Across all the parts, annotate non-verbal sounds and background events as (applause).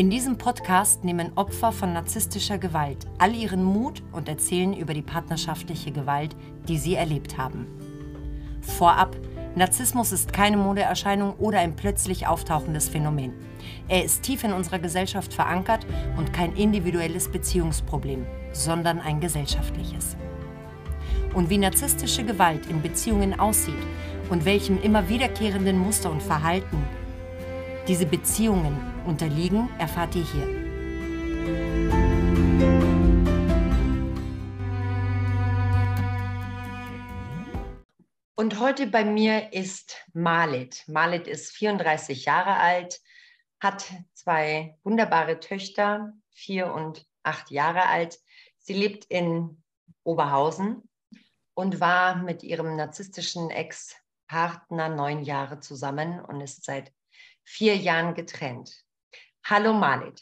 In diesem Podcast nehmen Opfer von narzisstischer Gewalt all ihren Mut und erzählen über die partnerschaftliche Gewalt, die sie erlebt haben. Vorab, Narzissmus ist keine Modeerscheinung oder ein plötzlich auftauchendes Phänomen. Er ist tief in unserer Gesellschaft verankert und kein individuelles Beziehungsproblem, sondern ein gesellschaftliches. Und wie narzisstische Gewalt in Beziehungen aussieht und welchem immer wiederkehrenden Muster und Verhalten diese Beziehungen unterliegen, erfahrt ihr hier. Und heute bei mir ist Malit. Malit ist 34 Jahre alt, hat zwei wunderbare Töchter, vier und acht Jahre alt. Sie lebt in Oberhausen und war mit ihrem narzisstischen Ex-Partner neun Jahre zusammen und ist seit vier Jahren getrennt. Hallo Malit.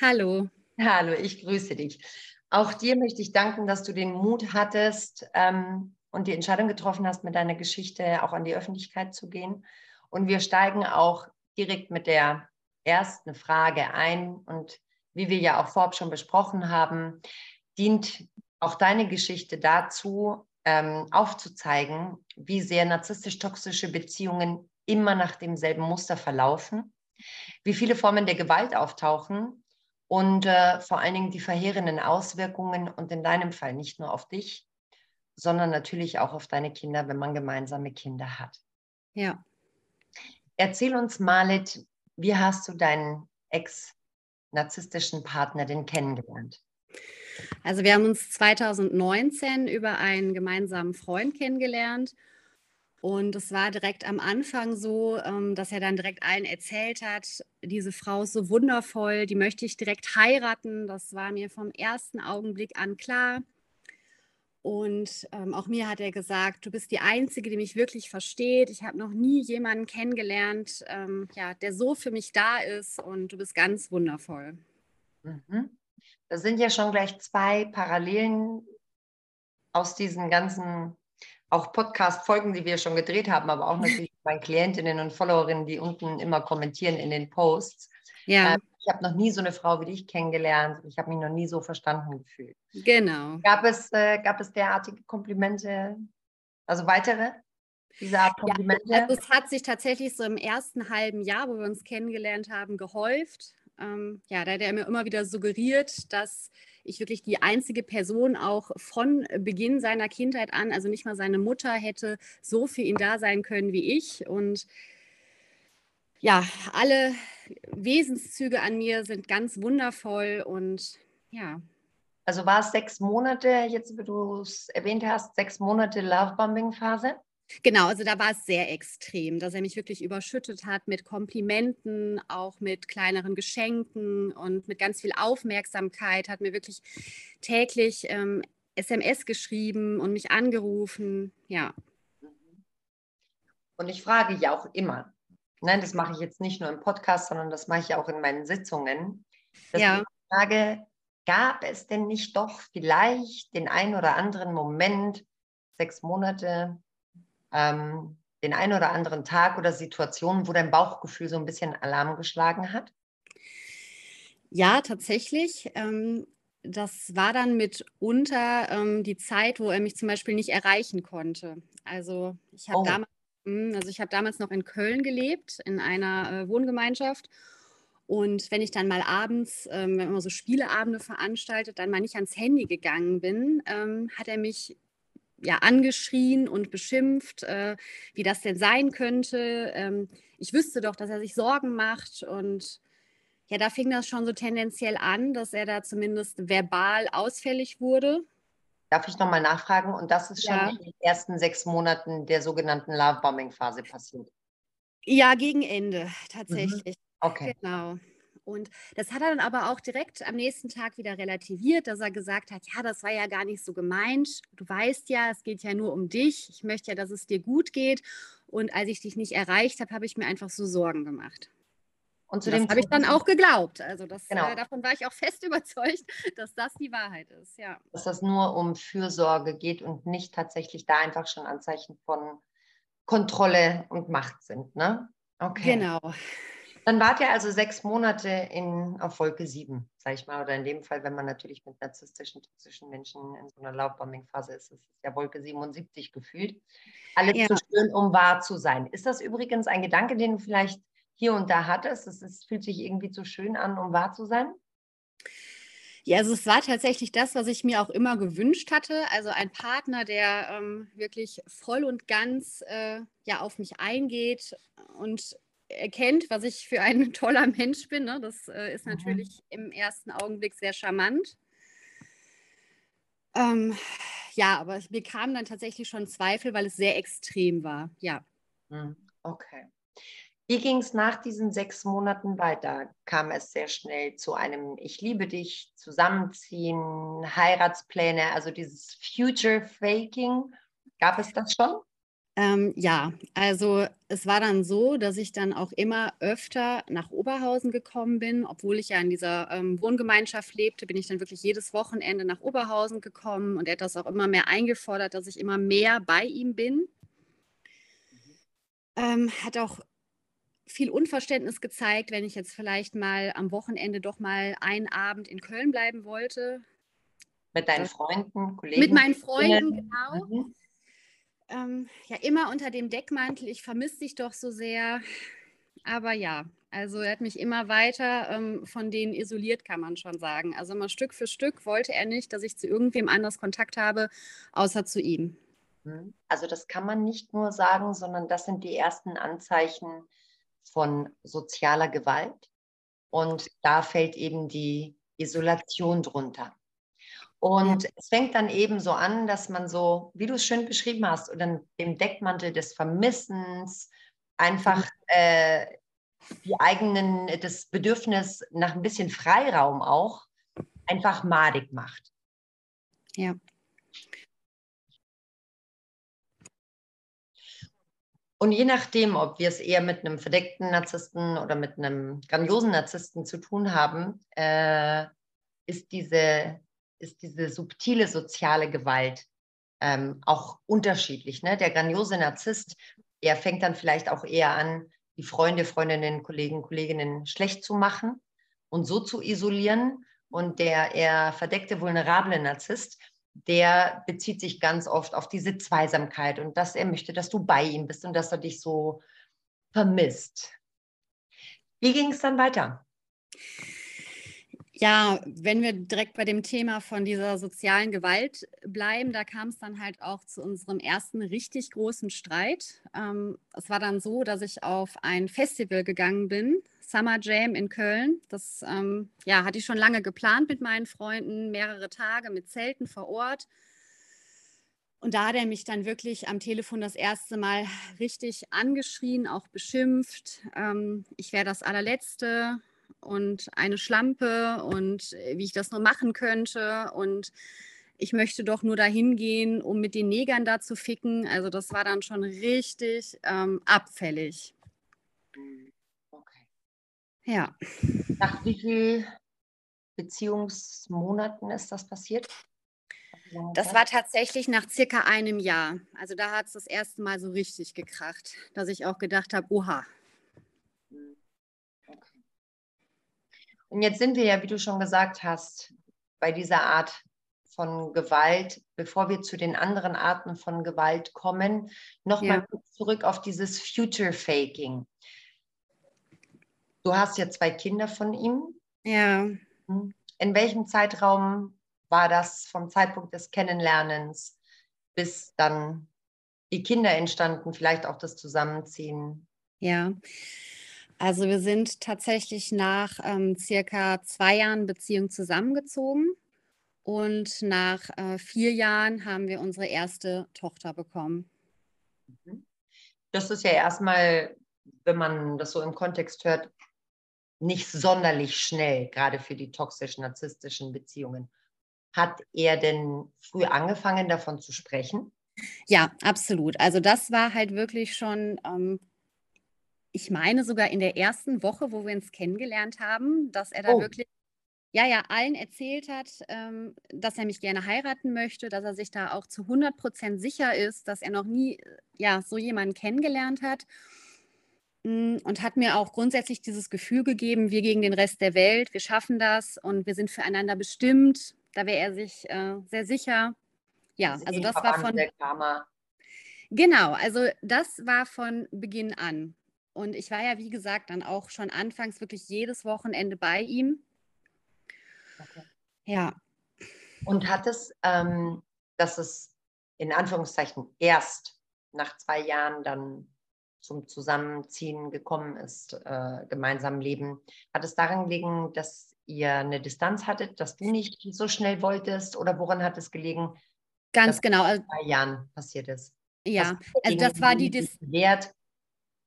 Hallo. Hallo, ich grüße dich. Auch dir möchte ich danken, dass du den Mut hattest ähm, und die Entscheidung getroffen hast, mit deiner Geschichte auch an die Öffentlichkeit zu gehen. Und wir steigen auch direkt mit der ersten Frage ein. Und wie wir ja auch vorab schon besprochen haben, dient auch deine Geschichte dazu, ähm, aufzuzeigen, wie sehr narzisstisch-toxische Beziehungen immer nach demselben Muster verlaufen, wie viele Formen der Gewalt auftauchen und äh, vor allen Dingen die verheerenden Auswirkungen und in deinem Fall nicht nur auf dich, sondern natürlich auch auf deine Kinder, wenn man gemeinsame Kinder hat. Ja. Erzähl uns, Malit, wie hast du deinen ex-narzisstischen Partner denn kennengelernt? Also wir haben uns 2019 über einen gemeinsamen Freund kennengelernt und es war direkt am Anfang so, ähm, dass er dann direkt allen erzählt hat, diese Frau ist so wundervoll, die möchte ich direkt heiraten. Das war mir vom ersten Augenblick an klar. Und ähm, auch mir hat er gesagt, du bist die Einzige, die mich wirklich versteht. Ich habe noch nie jemanden kennengelernt, ähm, der so für mich da ist und du bist ganz wundervoll. Mhm. Das sind ja schon gleich zwei Parallelen aus diesen ganzen auch Podcast-Folgen, die wir schon gedreht haben, aber auch natürlich bei Klientinnen und Followerinnen, die unten immer kommentieren in den Posts. Ja. Ähm, ich habe noch nie so eine Frau wie dich kennengelernt. Ich habe mich noch nie so verstanden gefühlt. Genau. Gab es, äh, gab es derartige Komplimente, also weitere? Diese Art Komplimente? Ja, also es hat sich tatsächlich so im ersten halben Jahr, wo wir uns kennengelernt haben, gehäuft. Ähm, ja, da hat er mir immer wieder suggeriert, dass ich wirklich die einzige Person auch von Beginn seiner Kindheit an, also nicht mal seine Mutter hätte so für ihn da sein können wie ich. Und ja, alle Wesenszüge an mir sind ganz wundervoll und ja. Also war es sechs Monate, jetzt wie du es erwähnt hast, sechs Monate Lovebombing-Phase? Genau, also da war es sehr extrem, dass er mich wirklich überschüttet hat mit Komplimenten, auch mit kleineren Geschenken und mit ganz viel Aufmerksamkeit, hat mir wirklich täglich ähm, SMS geschrieben und mich angerufen, ja. Und ich frage ja auch immer, nein, das mache ich jetzt nicht nur im Podcast, sondern das mache ich auch in meinen Sitzungen, dass ja. ich frage, gab es denn nicht doch vielleicht den ein oder anderen Moment, sechs Monate, ähm, den einen oder anderen Tag oder Situation, wo dein Bauchgefühl so ein bisschen Alarm geschlagen hat? Ja, tatsächlich. Ähm, das war dann mitunter ähm, die Zeit, wo er mich zum Beispiel nicht erreichen konnte. Also ich habe oh. damals, hm, also ich damals noch in Köln gelebt, in einer äh, Wohngemeinschaft. Und wenn ich dann mal abends, ähm, wenn man so Spieleabende veranstaltet, dann mal nicht ans Handy gegangen bin, ähm, hat er mich ja, angeschrien und beschimpft, äh, wie das denn sein könnte. Ähm, ich wüsste doch, dass er sich Sorgen macht und ja, da fing das schon so tendenziell an, dass er da zumindest verbal ausfällig wurde. Darf ich nochmal nachfragen? Und das ist schon ja. in den ersten sechs Monaten der sogenannten Love-Bombing-Phase passiert? Ja, gegen Ende tatsächlich. Mhm. Okay. Genau. Und das hat er dann aber auch direkt am nächsten Tag wieder relativiert, dass er gesagt hat, ja, das war ja gar nicht so gemeint. Du weißt ja, es geht ja nur um dich. Ich möchte ja, dass es dir gut geht. Und als ich dich nicht erreicht habe, habe ich mir einfach so Sorgen gemacht. Und zu das habe ich dann auch geglaubt. Also das, genau. äh, davon war ich auch (laughs) fest überzeugt, dass das die Wahrheit ist. Ja. Dass das nur um Fürsorge geht und nicht tatsächlich da einfach schon Anzeichen von Kontrolle und Macht sind. Ne? Okay. Genau. Dann wart ihr also sechs Monate in, auf Wolke 7, sag ich mal. Oder in dem Fall, wenn man natürlich mit narzisstischen, toxischen Menschen in so einer Love-Bombing-Phase ist, ist es ja Wolke 77 gefühlt. Alles ja. zu schön, um wahr zu sein. Ist das übrigens ein Gedanke, den du vielleicht hier und da hattest? Es, es fühlt sich irgendwie zu schön an, um wahr zu sein? Ja, also es war tatsächlich das, was ich mir auch immer gewünscht hatte. Also ein Partner, der ähm, wirklich voll und ganz äh, ja, auf mich eingeht und erkennt, was ich für ein (laughs) toller Mensch bin. Ne? Das äh, ist mhm. natürlich mhm. im ersten Augenblick sehr charmant. Ähm, ja, aber mir kamen dann tatsächlich schon Zweifel, weil es sehr extrem war. Ja. Mhm. Okay. Wie ging es nach diesen sechs Monaten weiter? Kam es sehr schnell zu einem Ich liebe dich, Zusammenziehen, Heiratspläne, also dieses Future Faking? Gab es das schon? Ähm, ja, also es war dann so, dass ich dann auch immer öfter nach Oberhausen gekommen bin, obwohl ich ja in dieser ähm, Wohngemeinschaft lebte, bin ich dann wirklich jedes Wochenende nach Oberhausen gekommen und er hat das auch immer mehr eingefordert, dass ich immer mehr bei ihm bin. Ähm, hat auch viel Unverständnis gezeigt, wenn ich jetzt vielleicht mal am Wochenende doch mal einen Abend in Köln bleiben wollte. Mit deinen Freunden, Kollegen? Mit meinen Freunden, genau. Mhm ähm, ja immer unter dem Deckmantel, ich vermisse dich doch so sehr. Aber ja, also er hat mich immer weiter ähm, von denen isoliert, kann man schon sagen. Also mal Stück für Stück wollte er nicht, dass ich zu irgendwem anders Kontakt habe, außer zu ihm. Mhm. Also das kann man nicht nur sagen, sondern das sind die ersten Anzeichen von sozialer Gewalt. Und da fällt eben die Isolation drunter. Und ja. es fängt dann eben so an, dass man so, wie du es schön beschrieben hast, unter dem Deckmantel des Vermissens einfach äh, die eigenen, das Bedürfnis nach ein bisschen Freiraum auch einfach madig macht. Ja. Und je nachdem, ob wir es eher mit einem verdeckten Narzissten oder mit einem grandiosen Narzissten zu tun haben, äh, ist diese ist diese subtile soziale Gewalt ähm, auch unterschiedlich. Ne? Der grandiose Narzisst, er fängt dann vielleicht auch eher an, die Freunde, Freundinnen, Kollegen, Kolleginnen schlecht zu machen und so zu isolieren. Und der eher verdeckte, vulnerable Narzisst, der bezieht sich ganz oft auf diese Zweisamkeit und dass er möchte, dass du bei ihm bist und dass er dich so vermisst. Wie ging es dann weiter? Ja, wenn wir direkt bei dem Thema von dieser sozialen Gewalt bleiben, da kam es dann halt auch zu unserem ersten richtig großen Streit. Ähm, es war dann so, dass ich auf ein Festival gegangen bin, Summer Jam in Köln. Das ähm, ja, hatte ich schon lange geplant mit meinen Freunden, mehrere Tage mit Zelten vor Ort. Und da hat er mich dann wirklich am Telefon das erste Mal richtig angeschrien, auch beschimpft. Ähm, ich wäre das allerletzte und eine Schlampe und äh, wie ich das nur machen könnte und ich möchte doch nur dahin gehen, um mit den Negern da zu ficken. Also das war dann schon richtig ähm, abfällig. Okay. Ja. Nach wie vielen Beziehungsmonaten ist das passiert? Das war tatsächlich nach circa einem Jahr. Also da hat es das erste Mal so richtig gekracht, dass ich auch gedacht habe, oha, Und jetzt sind wir ja, wie du schon gesagt hast, bei dieser Art von Gewalt, bevor wir zu den anderen Arten von Gewalt kommen, nochmal ja. zurück auf dieses Future Faking. Du hast ja zwei Kinder von ihm. Ja. Hm. In welchem Zeitraum war das vom Zeitpunkt des Kennenlernens bis dann die Kinder entstanden, vielleicht auch das Zusammenziehen? Ja, also wir sind tatsächlich nach ähm, circa zwei Jahren Beziehung zusammengezogen und nach äh, vier Jahren haben wir unsere erste Tochter bekommen. Mhm. Das ist ja erstmal, wenn man das so im Kontext hört, nicht sonderlich schnell, gerade für die toxisch-narzisstischen Beziehungen. Hat er denn früh angefangen, davon zu sprechen? Ja, absolut. Also das war halt wirklich schon ähm, ich meine sogar in der ersten Woche, wo wir uns kennengelernt haben, dass er da oh. wirklich, ja, ja, allen erzählt hat, ähm, dass er mich gerne heiraten möchte, dass er sich da auch zu 100 Prozent sicher ist, dass er noch nie, ja, so jemanden kennengelernt hat. mm, und hat mir auch grundsätzlich dieses Gefühl gegeben, wir gegen den Rest der Welt, wir schaffen das und wir sind füreinander bestimmt. Da wäre er sich äh, sehr sicher. Ja, also das war von. Genau, also das war von Beginn an. Und ich war ja, wie gesagt, dann auch schon anfangs wirklich jedes Wochenende bei ihm. Okay. Ja. Und hat es, ähm, dass es in Anführungszeichen erst nach zwei Jahren dann zum Zusammenziehen gekommen ist, äh, gemeinsam leben, hat es daran gelegen, dass ihr eine Distanz hattet, dass du nicht so schnell wolltest oder woran hat es gelegen? Ganz genau. In zwei Jahren passiert ist. Ja, also das war die Distanz.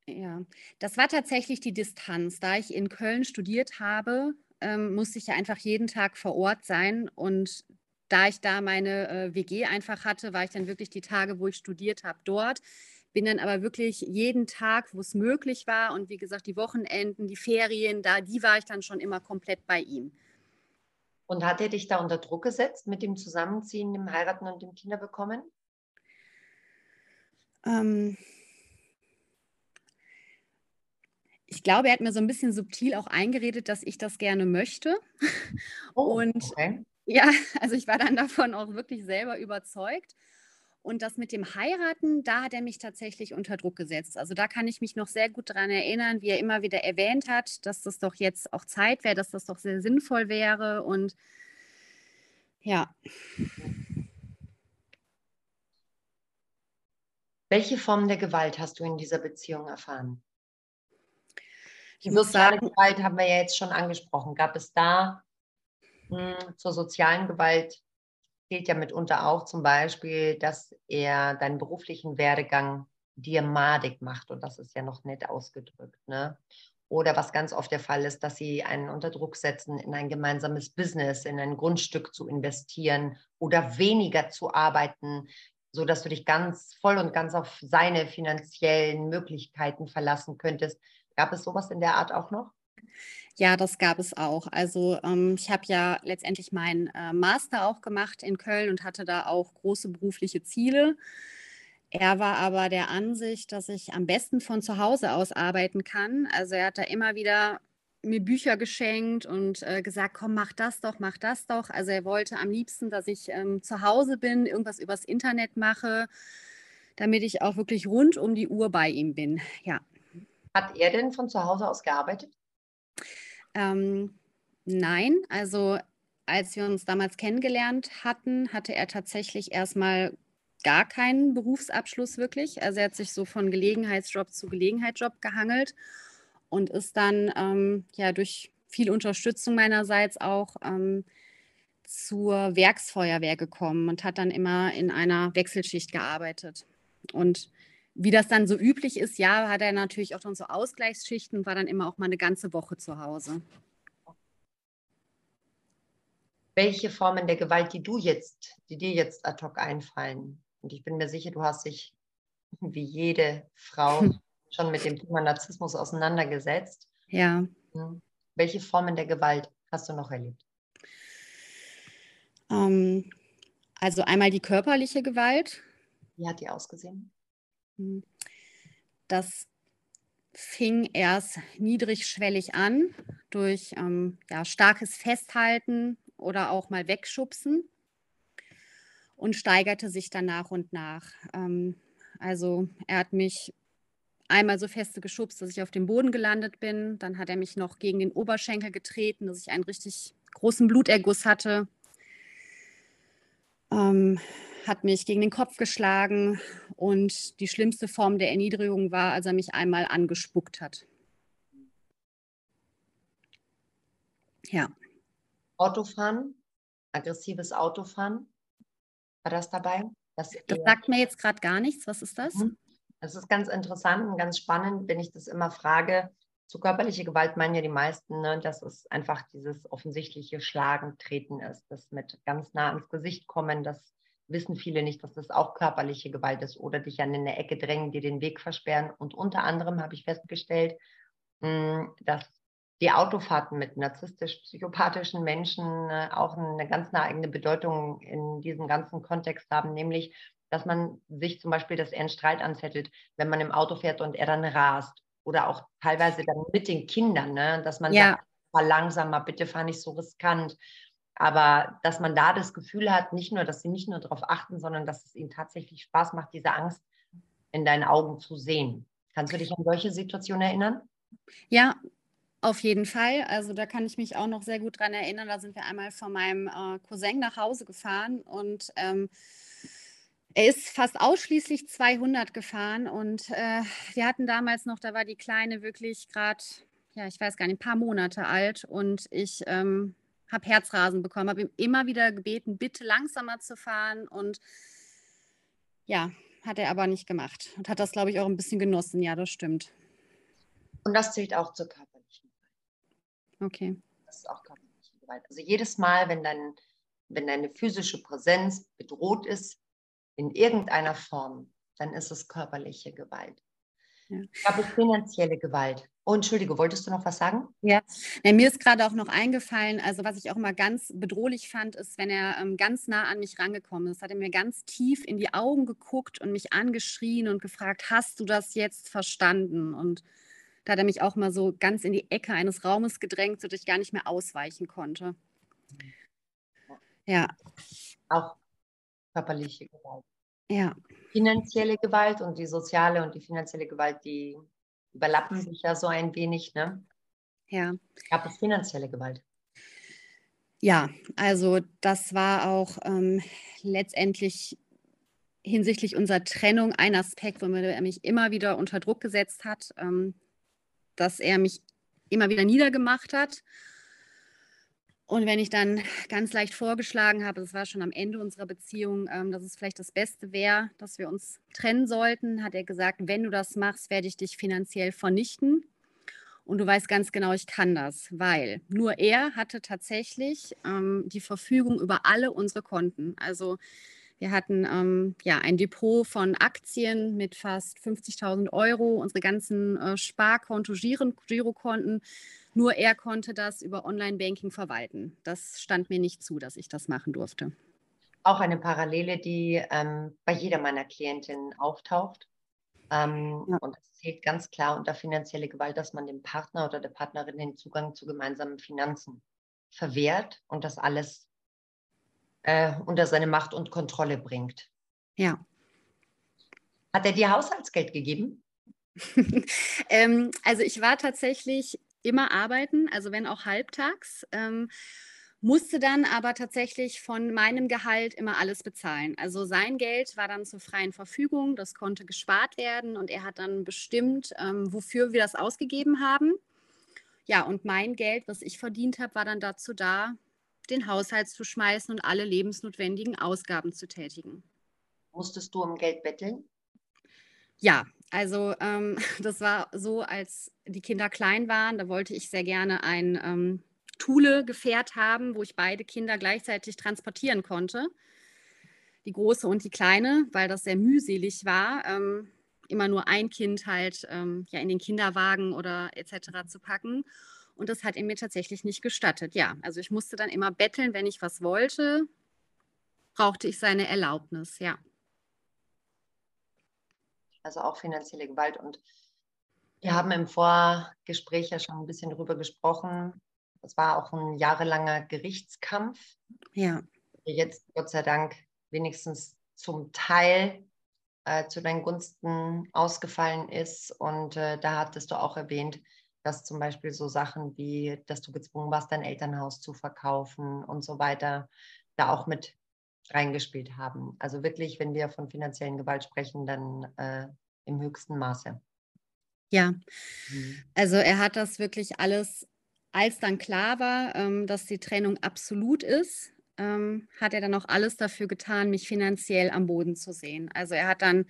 Ja, das war tatsächlich die Distanz. Da ich in Köln studiert habe, ähm, musste ich ja einfach jeden Tag vor Ort sein. Und da ich da meine äh, WG einfach hatte, war ich dann wirklich die Tage, wo ich studiert habe, dort. Bin dann aber wirklich jeden Tag, wo es möglich war und wie gesagt, die Wochenenden, die Ferien, da, die war ich dann schon immer komplett bei ihm. Und hat er dich da unter Druck gesetzt mit dem Zusammenziehen, dem Heiraten und dem Kinderbekommen? Ähm, ich glaube, er hat mir so ein bisschen subtil auch eingeredet, dass ich das gerne möchte. (laughs) Oh, und okay. ja, (laughs) also ich war dann davon auch wirklich selber überzeugt. Und das mit dem Heiraten, da hat er mich tatsächlich unter Druck gesetzt. Also da kann ich mich noch sehr gut daran erinnern, wie er immer wieder erwähnt hat, dass das doch jetzt auch Zeit wäre, dass das doch sehr sinnvoll wäre. Und ja. Welche Form der Gewalt hast du in dieser Beziehung erfahren? Die soziale Gewalt haben wir ja jetzt schon angesprochen. Gab es da mh, hm, zur sozialen Gewalt gilt ja mitunter auch zum Beispiel, dass er deinen beruflichen Werdegang dir madig macht und das ist ja noch nett ausgedrückt. Ne? Oder was ganz oft der Fall ist, dass sie einen unter Druck setzen, in ein gemeinsames Business, in ein Grundstück zu investieren oder weniger zu arbeiten, sodass du dich ganz voll und ganz auf seine finanziellen Möglichkeiten verlassen könntest. Gab es sowas in der Art auch noch? Ja, das gab es auch. Also ähm, ich habe ja letztendlich meinen äh, Master auch gemacht in Köln und hatte da auch große berufliche Ziele. Er war aber der Ansicht, dass ich am besten von zu Hause aus arbeiten kann. Also er hat da immer wieder mir Bücher geschenkt und äh, gesagt, komm, mach das doch, mach das doch. Also er wollte am liebsten, dass ich ähm, zu Hause bin, irgendwas übers Internet mache, damit ich auch wirklich rund um die Uhr bei ihm bin. Ja. Hat er denn von zu Hause aus gearbeitet? Ähm, nein, also als wir uns damals kennengelernt hatten, hatte er tatsächlich erstmal gar keinen Berufsabschluss wirklich. Also er hat sich so von Gelegenheitsjob zu Gelegenheitsjob gehangelt und ist dann ähm, ja durch viel Unterstützung meinerseits auch ähm, zur Werksfeuerwehr gekommen und hat dann immer in einer Wechselschicht gearbeitet. Und wie das dann so üblich ist, ja, hat er natürlich auch dann so Ausgleichsschichten und war dann immer auch mal eine ganze Woche zu Hause. Welche Formen der Gewalt, die du jetzt, die dir jetzt ad hoc einfallen, und ich bin mir sicher, du hast dich wie jede Frau (laughs) schon mit dem Thema Narzissmus auseinandergesetzt. Ja. Hm. Welche Formen der Gewalt hast du noch erlebt? Ähm, also einmal die körperliche Gewalt. Wie hat die ausgesehen? Hm. Das fing erst niedrigschwellig an durch ähm, ja, starkes Festhalten oder auch mal wegschubsen und steigerte sich dann nach und nach. Ähm, also er hat mich einmal so feste geschubst, dass ich auf dem Boden gelandet bin. Dann hat er mich noch gegen den Oberschenkel getreten, dass ich einen richtig großen Bluterguss hatte. Ähm, hat mich gegen den Kopf geschlagen und die schlimmste Form der Erniedrigung war, als er mich einmal angespuckt hat. Ja. Autofahren, aggressives Autofahren, war das dabei? Das, das sagt mir jetzt gerade gar nichts. Was ist das? Mhm. Das ist ganz interessant und ganz spannend, wenn ich das immer frage. Zu körperlicher Gewalt meinen ja die meisten, ne, dass es einfach dieses offensichtliche Schlagen, Treten ist, das mit ganz nah ans Gesicht kommen, das wissen viele nicht, dass das auch körperliche Gewalt ist oder dich an eine Ecke drängen, dir den Weg versperren. Und unter anderem habe ich festgestellt, hm, dass die Autofahrten mit narzisstisch-psychopathischen Menschen äh, auch eine ganz eigene Bedeutung in diesem ganzen Kontext haben, nämlich, dass man sich zum Beispiel, dass er einen Streit anzettelt, wenn man im Auto fährt und er dann rast oder auch teilweise dann mit den Kindern, ne? dass man ja. sagt, fahr langsamer, bitte fahr nicht so riskant. Aber dass man da das Gefühl hat, nicht nur, dass sie nicht nur darauf achten, sondern dass es ihnen tatsächlich Spaß macht, diese Angst in deinen Augen zu sehen. Kannst du dich an solche Situationen erinnern? Ja, auf jeden Fall. Also da kann ich mich auch noch sehr gut dran erinnern. Da sind wir einmal von meinem äh, Cousin nach Hause gefahren und ähm, er ist fast ausschließlich 200 gefahren und äh, wir hatten damals noch, da war die Kleine wirklich gerade, ja, ich weiß gar nicht, ein paar Monate alt und ich ähm, habe Herzrasen bekommen, habe ihm immer wieder gebeten, bitte langsamer zu fahren und ja, hat er aber nicht gemacht und hat das, glaube ich, auch ein bisschen genossen. Ja, das stimmt. Und das zählt auch zur körperlichen Gewalt. Okay. Das ist auch körperliche Gewalt. Also jedes Mal, wenn, dein, wenn deine physische Präsenz bedroht ist, in irgendeiner Form, dann ist es körperliche Gewalt. Ja. Ich habe finanzielle Gewalt. Oh, Entschuldige, wolltest du noch was sagen? Ja, ja mir ist gerade auch noch eingefallen, also was ich auch immer ganz bedrohlich fand, ist, wenn er ähm, ganz nah an mich rangekommen ist, hat er mir ganz tief in die Augen geguckt und mich angeschrien und gefragt, hast du das jetzt verstanden? Und da hat er mich auch mal so ganz in die Ecke eines Raumes gedrängt, sodass ich gar nicht mehr ausweichen konnte. Ja. Auch körperliche Gewalt. Ja. Finanzielle Gewalt und die soziale und die finanzielle Gewalt, die überlappen sich ja so ein wenig, ne? Ja. Gab es finanzielle Gewalt? Ja, also das war auch ähm, letztendlich hinsichtlich unserer Trennung ein Aspekt, wo er mich immer wieder unter Druck gesetzt hat, ähm, dass er mich immer wieder niedergemacht hat und wenn ich dann ganz leicht vorgeschlagen habe, das war schon am Ende unserer Beziehung, ähm, dass es vielleicht das Beste wäre, dass wir uns trennen sollten, hat er gesagt, wenn du das machst, werde ich dich finanziell vernichten. Und du weißt ganz genau, ich kann das, weil nur er hatte tatsächlich ähm, die Verfügung über alle unsere Konten. Also wir hatten ähm, ja ein Depot von Aktien mit fast 50.000 Euro, unsere ganzen äh, Sparkonto, Girokonten. Nur er konnte das über Online-Banking verwalten. Das stand mir nicht zu, dass ich das machen durfte. Auch eine Parallele, die ähm, bei jeder meiner Klientinnen auftaucht. Ähm, ja. Und es zählt ganz klar unter finanzielle Gewalt, dass man dem Partner oder der Partnerin den Zugang zu gemeinsamen Finanzen verwehrt und das alles äh, unter seine Macht und Kontrolle bringt. Ja. Hat er dir Haushaltsgeld gegeben? (laughs) ähm, also ich war tatsächlich immer arbeiten, also wenn auch halbtags. Ähm, musste dann aber tatsächlich von meinem Gehalt immer alles bezahlen. Also sein Geld war dann zur freien Verfügung, das konnte gespart werden und er hat dann bestimmt, ähm, wofür wir das ausgegeben haben. Ja, und mein Geld, was ich verdient habe, war dann dazu da, den Haushalt zu schmeißen und alle lebensnotwendigen Ausgaben zu tätigen. Musstest du um Geld betteln? Ja, also ähm, (laughs) das war so, als die Kinder klein waren, da wollte ich sehr gerne ein ähm, Thule-Gefährt haben, wo ich beide Kinder gleichzeitig transportieren konnte. Die große und die kleine, weil das sehr mühselig war, ähm, immer nur ein Kind halt ähm, ja, in den Kinderwagen oder etc. zu packen. Und das hat er mir tatsächlich nicht gestattet. Ja, also ich musste dann immer betteln, wenn ich was wollte, brauchte ich seine Erlaubnis, ja. Also auch finanzielle Gewalt. Und wir haben im Vorgespräch ja schon ein bisschen darüber gesprochen. Das war auch ein jahrelanger Gerichtskampf. Ja. Der jetzt Gott sei Dank wenigstens zum Teil äh, zu deinen Gunsten ausgefallen ist. Und äh, da hattest du auch erwähnt, dass zum Beispiel so Sachen wie, dass du gezwungen warst, dein Elternhaus zu verkaufen und so weiter, da auch mit reingespielt haben. Also wirklich, wenn wir von finanziellen Gewalt sprechen, dann äh, im höchsten Maße. Ja, mhm. also er hat das wirklich alles, als dann klar war, ähm, dass die Trennung absolut ist, ähm, hat er dann auch alles dafür getan, mich finanziell am Boden zu sehen. Also er hat dann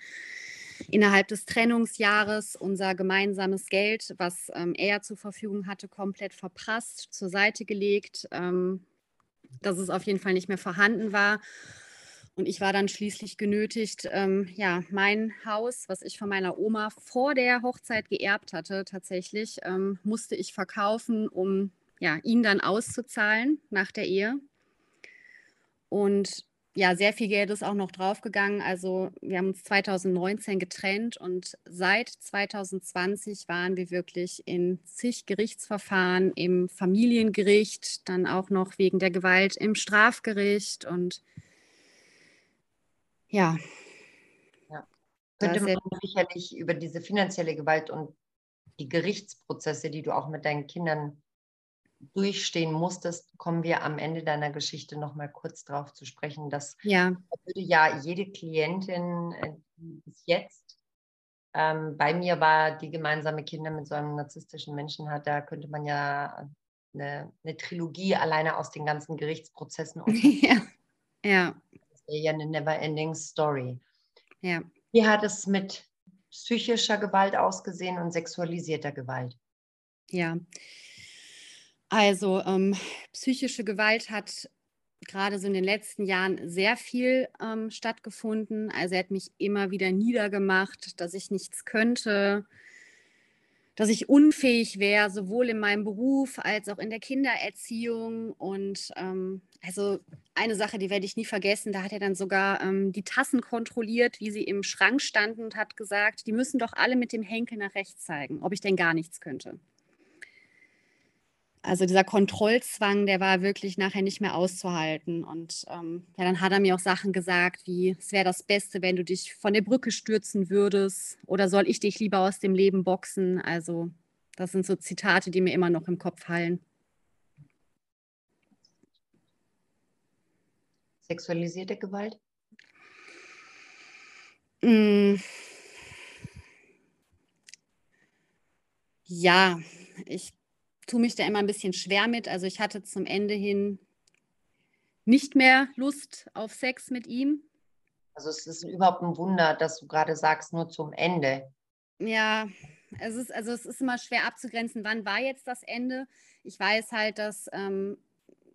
innerhalb des Trennungsjahres unser gemeinsames Geld, was ähm, er zur Verfügung hatte, komplett verprasst, zur Seite gelegt, ähm, dass es auf jeden Fall nicht mehr vorhanden war. Und ich war dann schließlich genötigt, ähm, ja, mein Haus, was ich von meiner Oma vor der Hochzeit geerbt hatte, tatsächlich, ähm, musste ich verkaufen, um ja, ihn dann auszuzahlen nach der Ehe. Und ja, sehr viel Geld ist auch noch draufgegangen. Also wir haben uns 2019 getrennt und seit 2020 waren wir wirklich in zig Gerichtsverfahren im Familiengericht, dann auch noch wegen der Gewalt im Strafgericht und ja. ja. Könnte man sicherlich über diese finanzielle Gewalt und die Gerichtsprozesse, die du auch mit deinen Kindern durchstehen musstest, kommen wir am Ende deiner Geschichte noch mal kurz darauf zu sprechen, dass ja. würde ja jede Klientin, äh, die bis jetzt ähm, bei mir war, die gemeinsame Kinder mit so einem narzisstischen Menschen hat, da könnte man ja eine, eine Trilogie alleine aus den ganzen Gerichtsprozessen (laughs) ja. ja. Das wäre ja eine never-ending Story. Ja. Wie hat es mit psychischer Gewalt ausgesehen und sexualisierter Gewalt? Ja, also ähm, psychische Gewalt hat gerade so in den letzten Jahren sehr viel ähm, stattgefunden. Also er hat mich immer wieder niedergemacht, dass ich nichts könnte, dass ich unfähig wäre, sowohl in meinem Beruf als auch in der Kindererziehung. Und ähm, also eine Sache, die werde ich nie vergessen, da hat er dann sogar ähm, die Tassen kontrolliert, wie sie im Schrank standen und hat gesagt, die müssen doch alle mit dem Henkel nach rechts zeigen, ob ich denn gar nichts könnte. Also dieser Kontrollzwang, der war wirklich nachher nicht mehr auszuhalten. Und ähm, ja, dann hat er mir auch Sachen gesagt, wie es wäre das Beste, wenn du dich von der Brücke stürzen würdest oder soll ich dich lieber aus dem Leben boxen. Also das sind so Zitate, die mir immer noch im Kopf fallen. Sexualisierte Gewalt? Mm. Ja, ich tue mich da immer ein bisschen schwer mit. Also ich hatte zum Ende hin nicht mehr Lust auf Sex mit ihm. Also es ist überhaupt ein Wunder, dass du gerade sagst, nur zum Ende. Ja, es ist, also es ist immer schwer abzugrenzen, wann war jetzt das Ende. Ich weiß halt, dass ähm,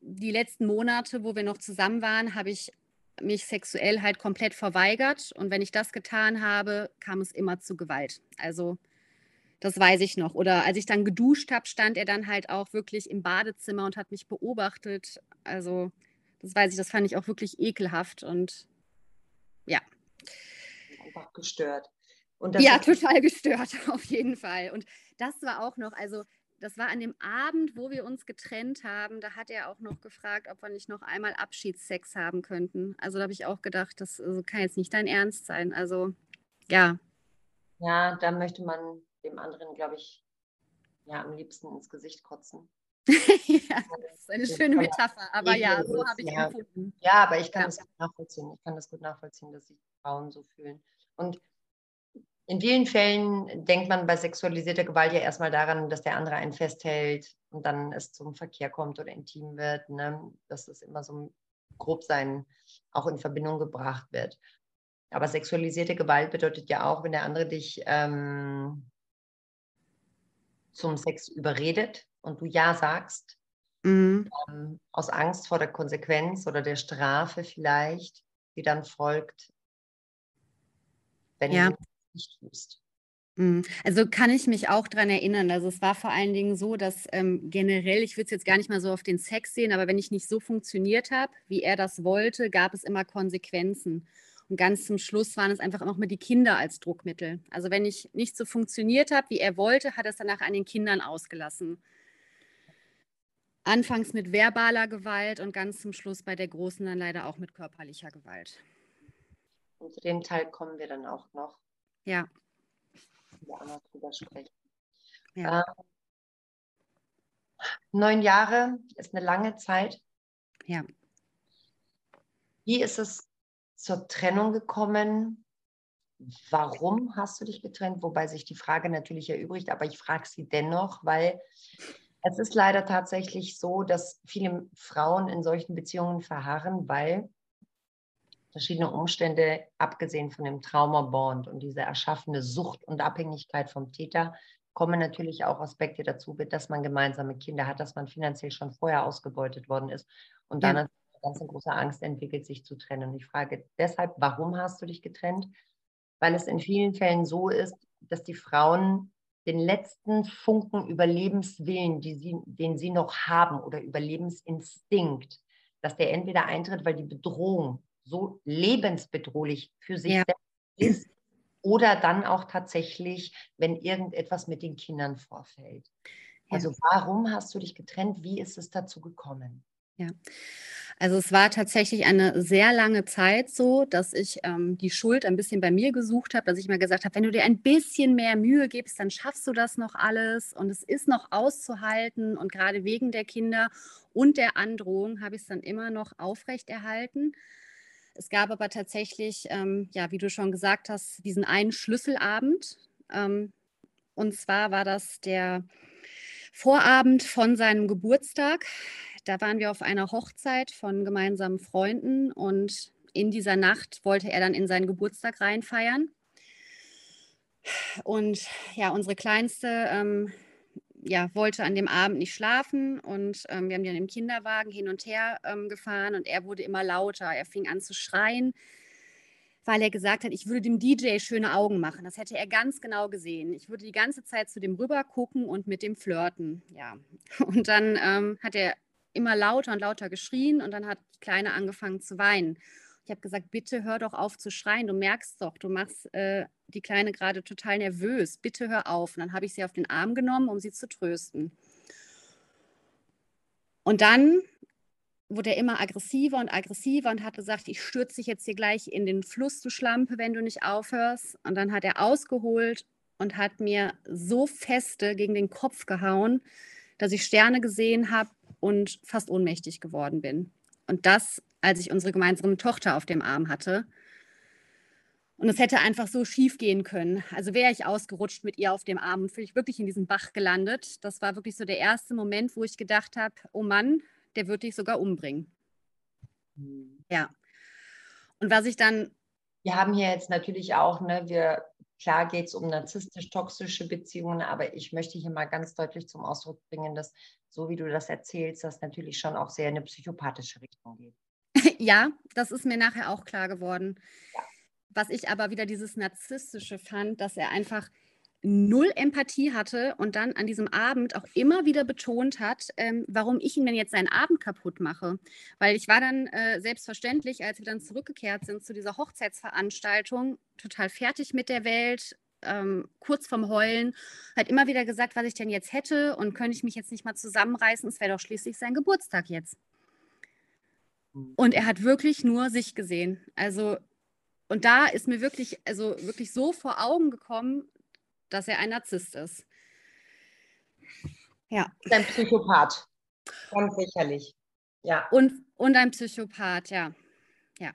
die letzten Monate, wo wir noch zusammen waren, habe ich mich sexuell halt komplett verweigert. Und wenn ich das getan habe, kam es immer zu Gewalt. Also das weiß ich noch. Oder als ich dann geduscht habe, stand er dann halt auch wirklich im Badezimmer und hat mich beobachtet. Also, das weiß ich, das fand ich auch wirklich ekelhaft und ja. Einfach gestört. ja, total gestört, (laughs) auf jeden Fall. Und das war auch noch, also das war an dem Abend, wo wir uns getrennt haben, da hat er auch noch gefragt, ob wir nicht noch einmal Abschiedssex haben könnten. Also da habe ich auch gedacht, das also, kann jetzt nicht dein Ernst sein. Also ja. Ja, da möchte man dem anderen, glaube ich, ja, am liebsten ins Gesicht kotzen. (laughs) ja, das ist eine schöne Metapher, aber ja, so habe ich ja. empfunden. Ja, aber ich kann ja. das gut nachvollziehen. Ich kann das gut nachvollziehen, dass sich Frauen so fühlen. Und in vielen Fällen denkt man bei sexualisierter Gewalt ja erstmal daran, dass der andere einen festhält und dann es zum Verkehr kommt oder intim wird. Ne? Dass es immer so grob sein auch in Verbindung gebracht wird. Aber sexualisierte Gewalt bedeutet ja auch, wenn der andere dich ähm, zum Sex überredet und du ja sagst, mhm. ähm, aus Angst vor der Konsequenz oder der Strafe vielleicht, die dann folgt, wenn ja. du es nicht tust. Mhm. Also kann ich mich auch daran erinnern. Also es war vor allen Dingen so, dass ähm, generell, ich würde es jetzt gar nicht mal so auf den Sex sehen, aber wenn ich nicht so funktioniert habe, wie er das wollte, gab es immer Konsequenzen. Und ganz zum Schluss waren es einfach auch mal die Kinder als Druckmittel. Also wenn ich nicht so funktioniert habe, wie er wollte, hat er es danach an den Kindern ausgelassen. Anfangs mit verbaler Gewalt und ganz zum Schluss bei der Großen dann leider auch mit körperlicher Gewalt. Und zu dem Teil kommen wir dann auch noch. Ja. Wir auch noch drüber sprechen. Ja. Ähm, neun Jahre ist eine lange Zeit. Ja. Wie ist es zur Trennung gekommen? Warum hast du dich getrennt? Wobei sich die Frage natürlich erübrigt, aber ich frage sie dennoch, weil es ist leider tatsächlich so, dass viele Frauen in solchen Beziehungen verharren, weil verschiedene Umstände, abgesehen von dem Traumabond und dieser erschaffene Sucht und Abhängigkeit vom Täter, kommen natürlich auch Aspekte dazu, dass man gemeinsame Kinder hat, dass man finanziell schon vorher ausgebeutet worden ist und dann ja ganz eine große Angst entwickelt, sich zu trennen. Und ich frage deshalb, warum hast du dich getrennt? Weil es in vielen Fällen so ist, dass die Frauen den letzten Funken Überlebenswillen, die sie, den sie noch haben oder Überlebensinstinkt, dass der entweder eintritt, weil die Bedrohung so lebensbedrohlich für sich ja. selbst ist oder dann auch tatsächlich, wenn irgendetwas mit den Kindern vorfällt. Also warum hast du dich getrennt? Wie ist es dazu gekommen? Ja, also es war tatsächlich eine sehr lange Zeit so, dass ich ähm, die Schuld ein bisschen bei mir gesucht habe, dass ich mir gesagt habe, wenn du dir ein bisschen mehr Mühe gibst, dann schaffst du das noch alles und es ist noch auszuhalten und gerade wegen der Kinder und der Androhung habe ich es dann immer noch aufrechterhalten. Es gab aber tatsächlich, ähm, ja, wie du schon gesagt hast, diesen einen Schlüsselabend. Ähm, und zwar war das der Vorabend von seinem Geburtstag. Da waren wir auf einer Hochzeit von gemeinsamen Freunden und in dieser Nacht wollte er dann in seinen Geburtstag reinfeiern. Und ja, unsere Kleinste ähm, ja, wollte an dem Abend nicht schlafen und ähm, wir haben dann im Kinderwagen hin und her ähm, gefahren und er wurde immer lauter. Er fing an zu schreien, weil er gesagt hat, ich würde dem DJ schöne Augen machen. Das hätte er ganz genau gesehen. Ich würde die ganze Zeit zu dem rüber gucken und mit dem flirten. Ja. (laughs) Und dann ähm, hat er immer lauter und lauter geschrien und dann hat die Kleine angefangen zu weinen. Ich habe gesagt, bitte hör doch auf zu schreien. Du merkst doch, du machst äh, die Kleine gerade total nervös. Bitte hör auf. Und dann habe ich sie auf den Arm genommen, um sie zu trösten. Und dann wurde er immer aggressiver und aggressiver und hat gesagt, ich stürze dich jetzt hier gleich in den Fluss, du Schlampe, wenn du nicht aufhörst. Und dann hat er ausgeholt und hat mir so feste gegen den Kopf gehauen, dass ich Sterne gesehen habe und fast ohnmächtig geworden bin. Und das als ich unsere gemeinsame Tochter auf dem Arm hatte. Und es hätte einfach so schief gehen können. Also wäre ich ausgerutscht mit ihr auf dem Arm und ich wirklich in diesem Bach gelandet. Das war wirklich so der erste Moment, wo ich gedacht habe, oh Mann, der wird dich sogar umbringen. Mhm. Ja. Und was ich dann. Wir haben hier jetzt natürlich auch, ne, wir, klar geht es um narzisstisch-toxische Beziehungen, aber ich möchte hier mal ganz deutlich zum Ausdruck bringen, dass, so wie du das erzählst, das natürlich schon auch sehr in eine psychopathische Richtung geht. (laughs) ja, das ist mir nachher auch klar geworden. Was ich aber wieder dieses Narzisstische fand, dass er einfach null Empathie hatte und dann an diesem Abend auch immer wieder betont hat, ähm, warum ich ihm denn jetzt seinen Abend kaputt mache. Weil ich war dann äh, selbstverständlich, als wir dann zurückgekehrt sind zu dieser Hochzeitsveranstaltung, total fertig mit der Welt, ähm, kurz vorm Heulen, hat immer wieder gesagt, was ich denn jetzt hätte und könnte ich mich jetzt nicht mal zusammenreißen, es wäre doch schließlich sein Geburtstag jetzt. Und er hat wirklich nur sich gesehen. Also, und da ist mir wirklich, also wirklich so vor Augen gekommen, dass er ein Narzisst ist. Ja. Ein Psychopath. Ganz sicherlich. Ja. Und, und ein Psychopath, ja. ja.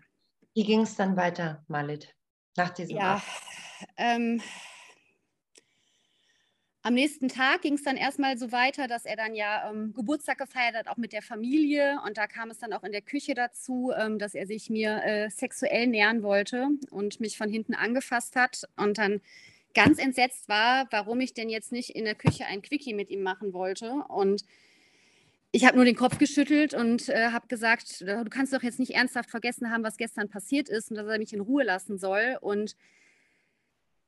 Wie ging es dann weiter, Malit, nach diesem Ja, ähm, am nächsten Tag ging es dann erstmal so weiter, dass er dann ja ähm, Geburtstag gefeiert hat, auch mit der Familie. Und da kam es dann auch in der Küche dazu, ähm, dass er sich mir äh, sexuell nähern wollte und mich von hinten angefasst hat. Und dann ganz entsetzt war, warum ich denn jetzt nicht in der Küche ein Quickie mit ihm machen wollte. Und ich habe nur den Kopf geschüttelt und äh, habe gesagt, du kannst doch jetzt nicht ernsthaft vergessen haben, was gestern passiert ist und dass er mich in Ruhe lassen soll. Und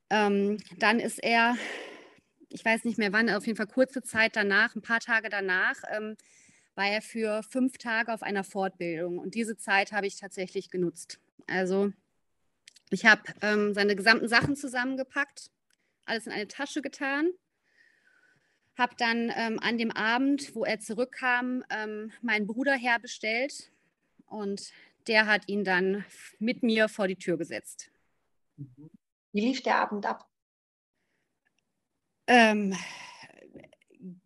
ähm, dann ist er ich weiß nicht mehr wann, auf jeden Fall kurze Zeit danach, ein paar Tage danach, ähm, war er für fünf Tage auf einer Fortbildung. Und diese Zeit habe ich tatsächlich genutzt. Also ich habe ähm, seine gesamten Sachen zusammengepackt, alles in eine Tasche getan, habe dann ähm, an dem Abend, wo er zurückkam, ähm, meinen Bruder herbestellt und der hat ihn dann mit mir vor die Tür gesetzt. Wie lief der Abend ab? Ähm,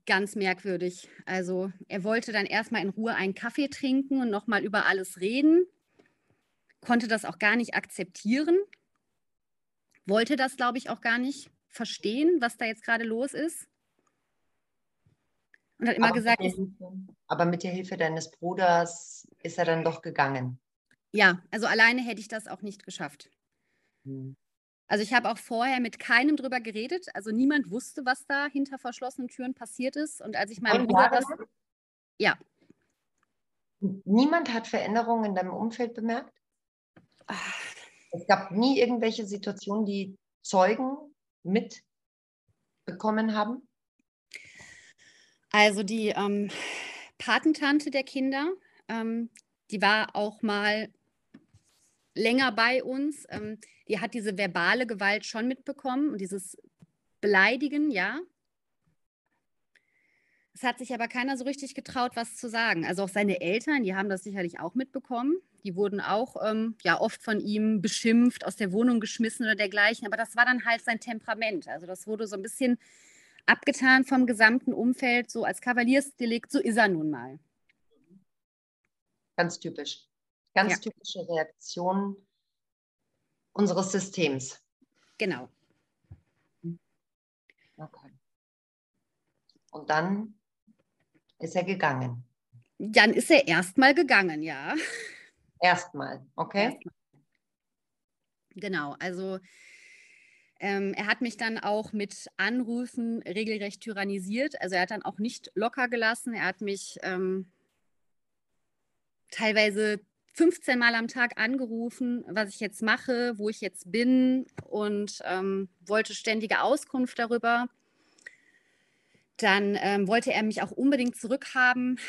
ganz merkwürdig. Also er wollte dann erstmal in Ruhe einen Kaffee trinken und nochmal über alles reden, konnte das auch gar nicht akzeptieren, wollte das, glaube ich, auch gar nicht verstehen, was da jetzt gerade los ist. Und hat immer aber gesagt. Mit Hilfe, aber mit der Hilfe deines Bruders ist er dann doch gegangen. Ja, also alleine hätte ich das auch nicht geschafft. Hm. Also ich habe auch vorher mit keinem drüber geredet. Also niemand wusste, was da hinter verschlossenen Türen passiert ist. Und als ich meinem Bruder das. Ja. Niemand hat Veränderungen in deinem Umfeld bemerkt? Es gab nie irgendwelche Situationen, die Zeugen mitbekommen haben? Also die ähm, Patentante der Kinder, ähm, die war auch mal länger bei uns. Ähm, die hat diese verbale Gewalt schon mitbekommen und dieses Beleidigen, ja. Es hat sich aber keiner so richtig getraut, was zu sagen. Also auch seine Eltern, die haben das sicherlich auch mitbekommen. Die wurden auch ähm, ja oft von ihm beschimpft, aus der Wohnung geschmissen oder dergleichen. Aber das war dann halt sein Temperament. Also das wurde so ein bisschen abgetan vom gesamten Umfeld, so als Kavaliersdelikt. So ist er nun mal. Ganz typisch. Ganz ja. typische Reaktion unseres Systems. Genau. Okay. Und dann ist er gegangen. Dann ist er erstmal gegangen, ja. Erstmal, okay. Erstmal. Genau, also ähm, er hat mich dann auch mit Anrufen regelrecht tyrannisiert. Also er hat dann auch nicht locker gelassen. Er hat mich ähm, teilweise 15 Mal am Tag angerufen, was ich jetzt mache, wo ich jetzt bin und ähm, wollte ständige Auskunft darüber. Dann ähm, wollte er mich auch unbedingt zurückhaben.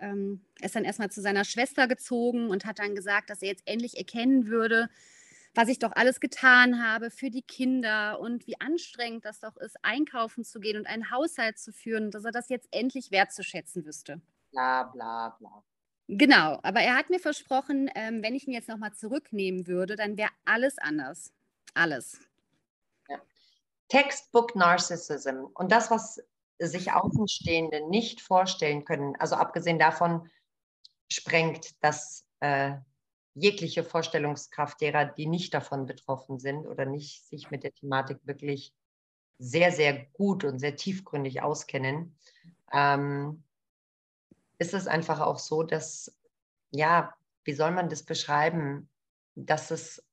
Ähm, er ist dann erstmal zu seiner Schwester gezogen und hat dann gesagt, dass er jetzt endlich erkennen würde, was ich doch alles getan habe für die Kinder und wie anstrengend das doch ist, einkaufen zu gehen und einen Haushalt zu führen, dass er das jetzt endlich wertzuschätzen wüsste. Bla bla bla. Genau, aber er hat mir versprochen, ähm, wenn ich ihn jetzt nochmal zurücknehmen würde, dann wäre alles anders. Alles. Ja. Textbook Narcissism. Und das, was sich Außenstehende nicht vorstellen können, also abgesehen davon, sprengt das äh, jegliche Vorstellungskraft derer, die nicht davon betroffen sind oder nicht sich mit der Thematik wirklich sehr, sehr gut und sehr tiefgründig auskennen. Ähm, ist es einfach auch so, dass, ja, wie soll man das beschreiben, dass es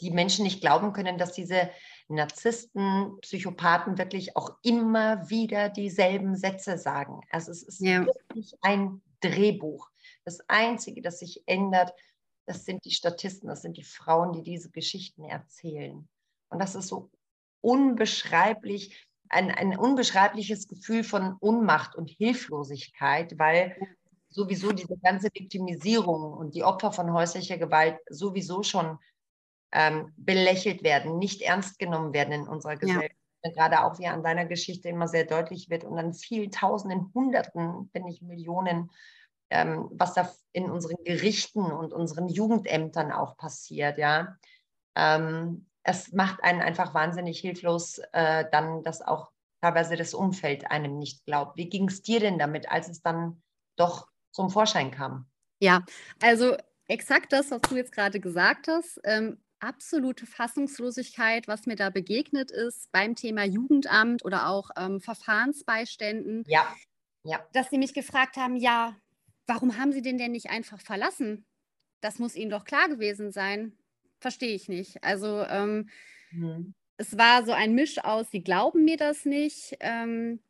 die Menschen nicht glauben können, dass diese Narzissten, Psychopathen wirklich auch immer wieder dieselben Sätze sagen. Also es ist ja. wirklich ein Drehbuch. Das Einzige, das sich ändert, das sind die Statisten, das sind die Frauen, die diese Geschichten erzählen. Und das ist so unbeschreiblich, ein, ein unbeschreibliches Gefühl von Unmacht und Hilflosigkeit, weil sowieso diese ganze Viktimisierung und die Opfer von häuslicher Gewalt sowieso schon ähm, belächelt werden, nicht ernst genommen werden in unserer Gesellschaft. Ja. Gerade auch wie an deiner Geschichte immer sehr deutlich wird und an vielen Tausenden, Hunderten, wenn nicht Millionen, ähm, was da in unseren Gerichten und unseren Jugendämtern auch passiert, ja. Ähm, es macht einen einfach wahnsinnig hilflos, äh, dann, dass auch teilweise das Umfeld einem nicht glaubt. Wie ging es dir denn damit, als es dann doch zum Vorschein kam? Ja, also exakt das, was du jetzt gerade gesagt hast. Ähm, absolute Fassungslosigkeit, was mir da begegnet ist beim Thema Jugendamt oder auch ähm, Verfahrensbeiständen. Ja. ja. Dass sie mich gefragt haben, ja, warum haben sie den denn nicht einfach verlassen? Das muss ihnen doch klar gewesen sein verstehe ich nicht. Also ähm, mhm. es war so ein Misch aus, sie glauben mir das nicht. Ähm,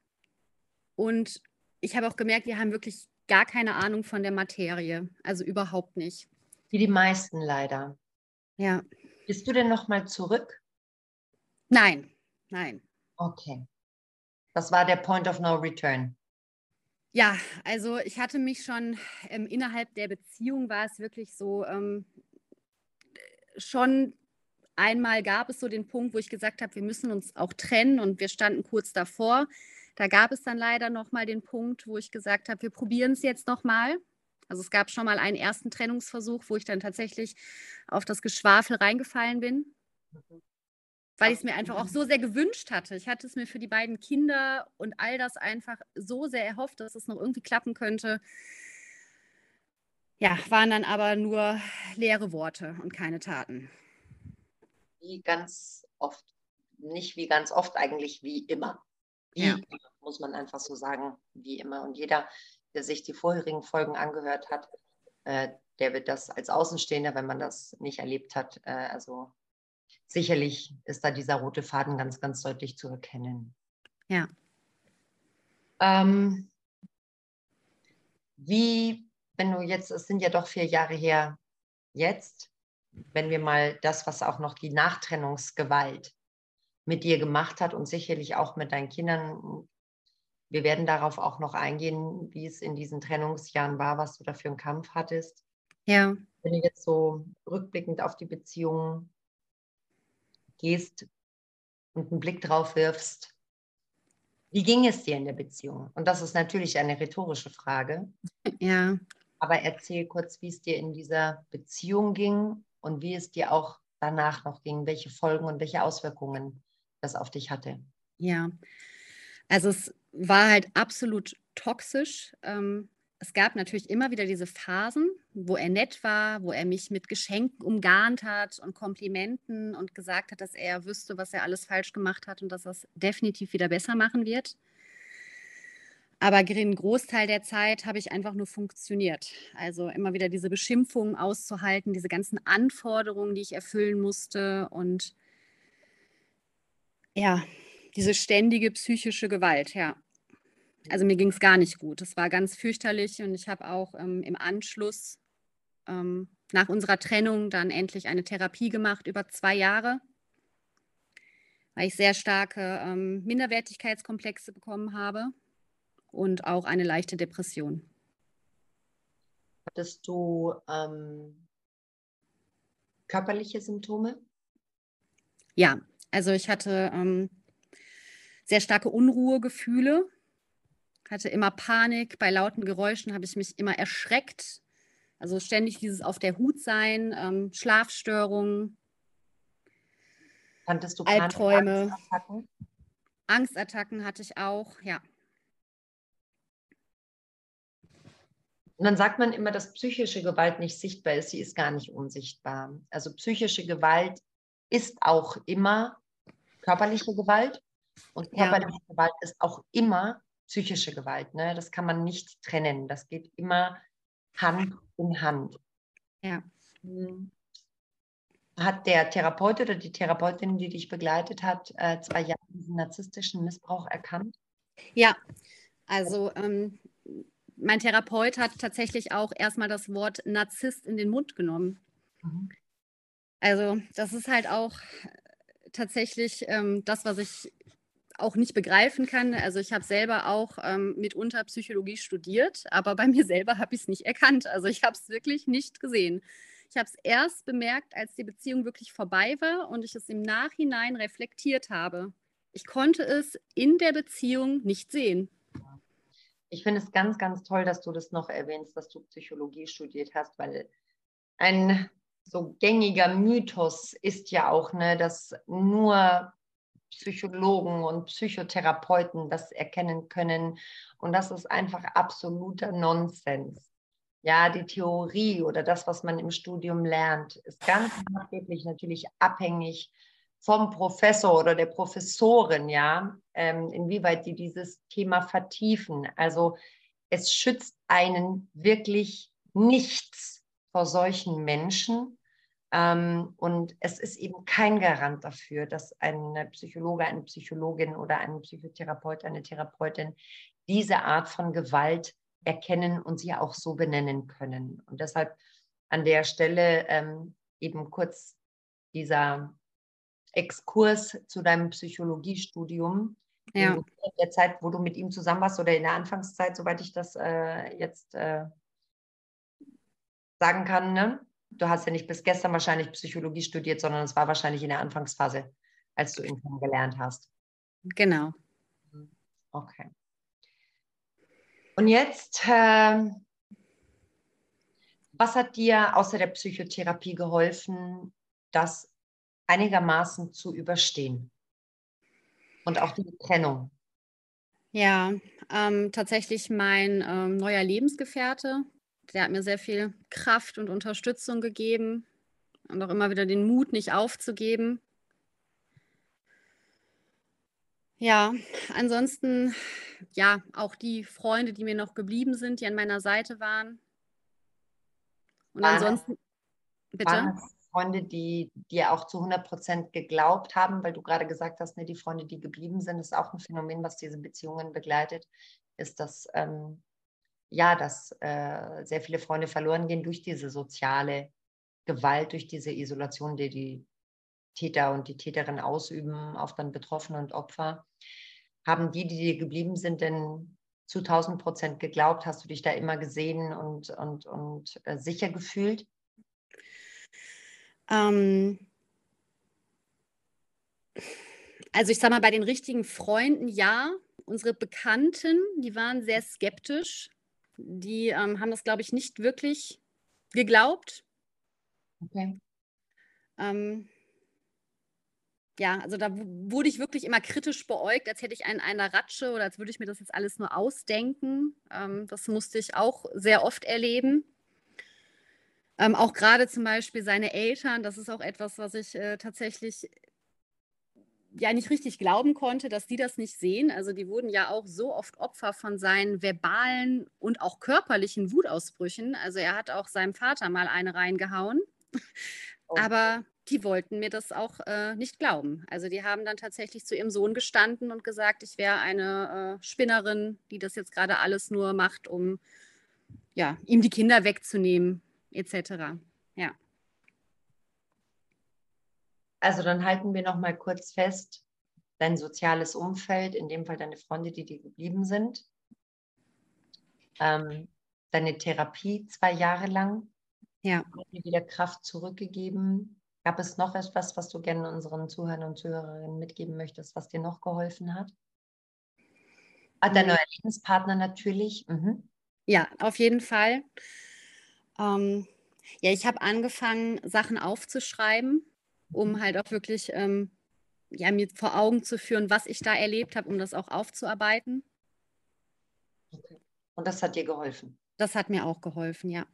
und ich habe auch gemerkt, die haben wirklich gar keine Ahnung von der Materie. Also überhaupt nicht. Wie die meisten leider. Ja. Bist du denn nochmal zurück? Nein, nein. Okay. Das war der Point of No Return. Ja, also ich hatte mich schon ähm, innerhalb der Beziehung war es wirklich so, ähm, schon einmal gab es so den Punkt, wo ich gesagt habe, wir müssen uns auch trennen und wir standen kurz davor. Da gab es dann leider noch mal den Punkt, wo ich gesagt habe, wir probieren es jetzt noch mal. Also es gab schon mal einen ersten Trennungsversuch, wo ich dann tatsächlich auf das Geschwafel reingefallen bin, weil ich es mir einfach auch so sehr gewünscht hatte. Ich hatte es mir für die beiden Kinder und all das einfach so sehr erhofft, dass es noch irgendwie klappen könnte ja, waren dann aber nur leere Worte und keine Taten. Wie ganz oft, nicht wie ganz oft, eigentlich wie immer. Wie ja. immer, muss man einfach so sagen, wie immer. Und jeder, der sich die vorherigen Folgen angehört hat, äh, der wird das als Außenstehender, wenn man das nicht erlebt hat, äh, also sicherlich ist da dieser rote Faden ganz, ganz deutlich zu erkennen. Ja. Ähm, wie wenn du jetzt, es sind ja doch vier Jahre her, jetzt, wenn wir mal das, was auch noch die Nachtrennungsgewalt mit dir gemacht hat und sicherlich auch mit deinen Kindern, wir werden darauf auch noch eingehen, wie es in diesen Trennungsjahren war, was du da für einen Kampf hattest. Ja. Wenn du jetzt so rückblickend auf die Beziehung gehst und einen Blick drauf wirfst, wie ging es dir in der Beziehung? Und das ist natürlich eine rhetorische Frage. (laughs) Ja. Aber erzähl kurz, wie es dir in dieser Beziehung ging und wie es dir auch danach noch ging, welche Folgen und welche Auswirkungen das auf dich hatte. Ja, also es war halt absolut toxisch. Ähm, es gab natürlich immer wieder diese Phasen, wo er nett war, wo er mich mit Geschenken umgarnt hat und Komplimenten und gesagt hat, dass er wüsste, was er alles falsch gemacht hat und dass er es definitiv wieder besser machen wird. Aber den Großteil der Zeit habe ich einfach nur funktioniert. Also immer wieder diese Beschimpfungen auszuhalten, diese ganzen Anforderungen, die ich erfüllen musste und ja, diese ständige psychische Gewalt, ja. Also mir ging es gar nicht gut. Es war ganz fürchterlich und ich habe auch ähm, im Anschluss ähm, nach unserer Trennung dann endlich eine Therapie gemacht über zwei Jahre, weil ich sehr starke ähm, Minderwertigkeitskomplexe bekommen habe und auch eine leichte Depression. Hattest du ähm, körperliche Symptome? Ja, also ich hatte ähm, sehr starke Unruhegefühle hatte immer Panik. Bei lauten Geräuschen habe ich mich immer erschreckt. Also ständig dieses auf der Hut sein, ähm, Schlafstörungen, Kanntest du Albträume. Angstattacken? Angstattacken hatte ich auch, ja. Und dann sagt man immer, dass psychische Gewalt nicht sichtbar ist. Sie ist gar nicht unsichtbar. Also psychische Gewalt ist auch immer körperliche Gewalt und körperliche ja. Gewalt ist auch immer psychische Gewalt. Ne? Das kann man nicht trennen. Das geht immer Hand in Hand. Ja. Hm. Hat der Therapeut oder die Therapeutin, die dich begleitet hat, äh, zwei Jahre diesen narzisstischen Missbrauch erkannt? Ja, also ähm, mein Therapeut hat tatsächlich auch erstmal das Wort Narzisst in den Mund genommen. Mhm. Also das ist halt auch tatsächlich ähm, das, was ich auch nicht begreifen kann. Also ich habe selber auch ähm, mitunter Psychologie studiert, aber bei (laughs) mir selber habe ich es nicht erkannt. Also ich habe es wirklich nicht gesehen. Ich habe es erst bemerkt, als die Beziehung wirklich vorbei war und ich es im Nachhinein reflektiert habe. Ich konnte es in der Beziehung nicht sehen. Ich finde es ganz, ganz toll, dass du das noch erwähnst, dass du Psychologie studiert hast, weil ein so gängiger Mythos ist ja auch, ne, dass nur Psychologen und Psychotherapeuten das erkennen können. Und das ist einfach absoluter Nonsens. Ja, die Theorie oder das, was man im Studium lernt, ist ganz maßgeblich natürlich abhängig vom Professor oder der Professorin, ja, ähm, inwieweit die dieses Thema vertiefen. Also es schützt einen wirklich nichts vor solchen Menschen, und es ist eben kein Garant dafür, dass ein Psychologe, eine Psychologin oder ein Psychotherapeut, eine Therapeutin diese Art von Gewalt erkennen und sie auch so benennen können. Und deshalb an der Stelle ähm, eben kurz dieser Exkurs zu deinem Psychologiestudium. Ja. In der Zeit, wo du mit ihm zusammen warst oder in der Anfangszeit, soweit ich das äh, jetzt äh, sagen kann, ne? Du hast ja nicht bis gestern wahrscheinlich Psychologie studiert, sondern es war wahrscheinlich in der Anfangsphase, als du ihn kennengelernt hast. Genau. Okay. Und jetzt, äh, was hat dir außer der Psychotherapie geholfen, das einigermaßen zu überstehen? Und auch die Trennung? Ja, ähm, tatsächlich mein ähm, neuer Lebensgefährte, der hat mir sehr viel Kraft und Unterstützung gegeben und auch immer wieder den Mut, nicht aufzugeben. Ja, ansonsten, ja, auch die Freunde, die mir noch geblieben sind, die an meiner Seite waren. Und waren ansonsten, bitte. Waren Freunde, die dir auch zu 100 Prozent geglaubt haben, weil du gerade gesagt hast, ne, die Freunde, die geblieben sind, ist auch ein Phänomen, was diese Beziehungen begleitet, ist, dass ähm, ja, dass äh, sehr viele Freunde verloren gehen durch diese soziale Gewalt, durch diese Isolation, die die Täter und die Täterin ausüben auf dann Betroffene und Opfer. Haben die, die dir geblieben sind, denn zu 1000 Prozent geglaubt? Hast du dich da immer gesehen und, und, und äh, sicher gefühlt? Ähm, also ich sage mal, bei den richtigen Freunden ja. Unsere Bekannten, die waren sehr skeptisch. Die ähm, haben das, glaube ich, nicht wirklich geglaubt. Okay. Ähm, ja, also da wurde ich wirklich immer kritisch beäugt, als hätte ich einen einer Ratsche oder als würde ich mir das jetzt alles nur ausdenken. Ähm, das musste ich auch sehr oft erleben. Ähm, auch gerade zum Beispiel seine Eltern, das ist auch etwas, was ich äh, tatsächlich ja nicht richtig glauben konnte, dass die das nicht sehen. Also die wurden ja auch so oft Opfer von seinen verbalen und auch körperlichen Wutausbrüchen. Also er hat auch seinem Vater mal eine reingehauen. Oh. Aber die wollten mir das auch äh, nicht glauben. Also die haben dann tatsächlich zu ihrem Sohn gestanden und gesagt, ich wäre eine äh, Spinnerin, die das jetzt gerade alles nur macht, um ja, ihm die Kinder wegzunehmen, etc. Ja. Also dann halten wir noch mal kurz fest, dein soziales Umfeld, in dem Fall deine Freunde, die dir geblieben sind, ähm, deine Therapie zwei Jahre lang, ja. hat dir wieder Kraft zurückgegeben. Gab es noch etwas, was du gerne unseren Zuhörern und Zuhörerinnen mitgeben möchtest, was dir noch geholfen hat? Ah, dein neuer Lebenspartner natürlich. Mhm. Ja, auf jeden Fall. Ähm, ja, ich habe angefangen, Sachen aufzuschreiben um halt auch wirklich ähm, ja, mir vor Augen zu führen, was ich da erlebt habe, um das auch aufzuarbeiten. Okay. Und das hat dir geholfen? Das hat mir auch geholfen, ja.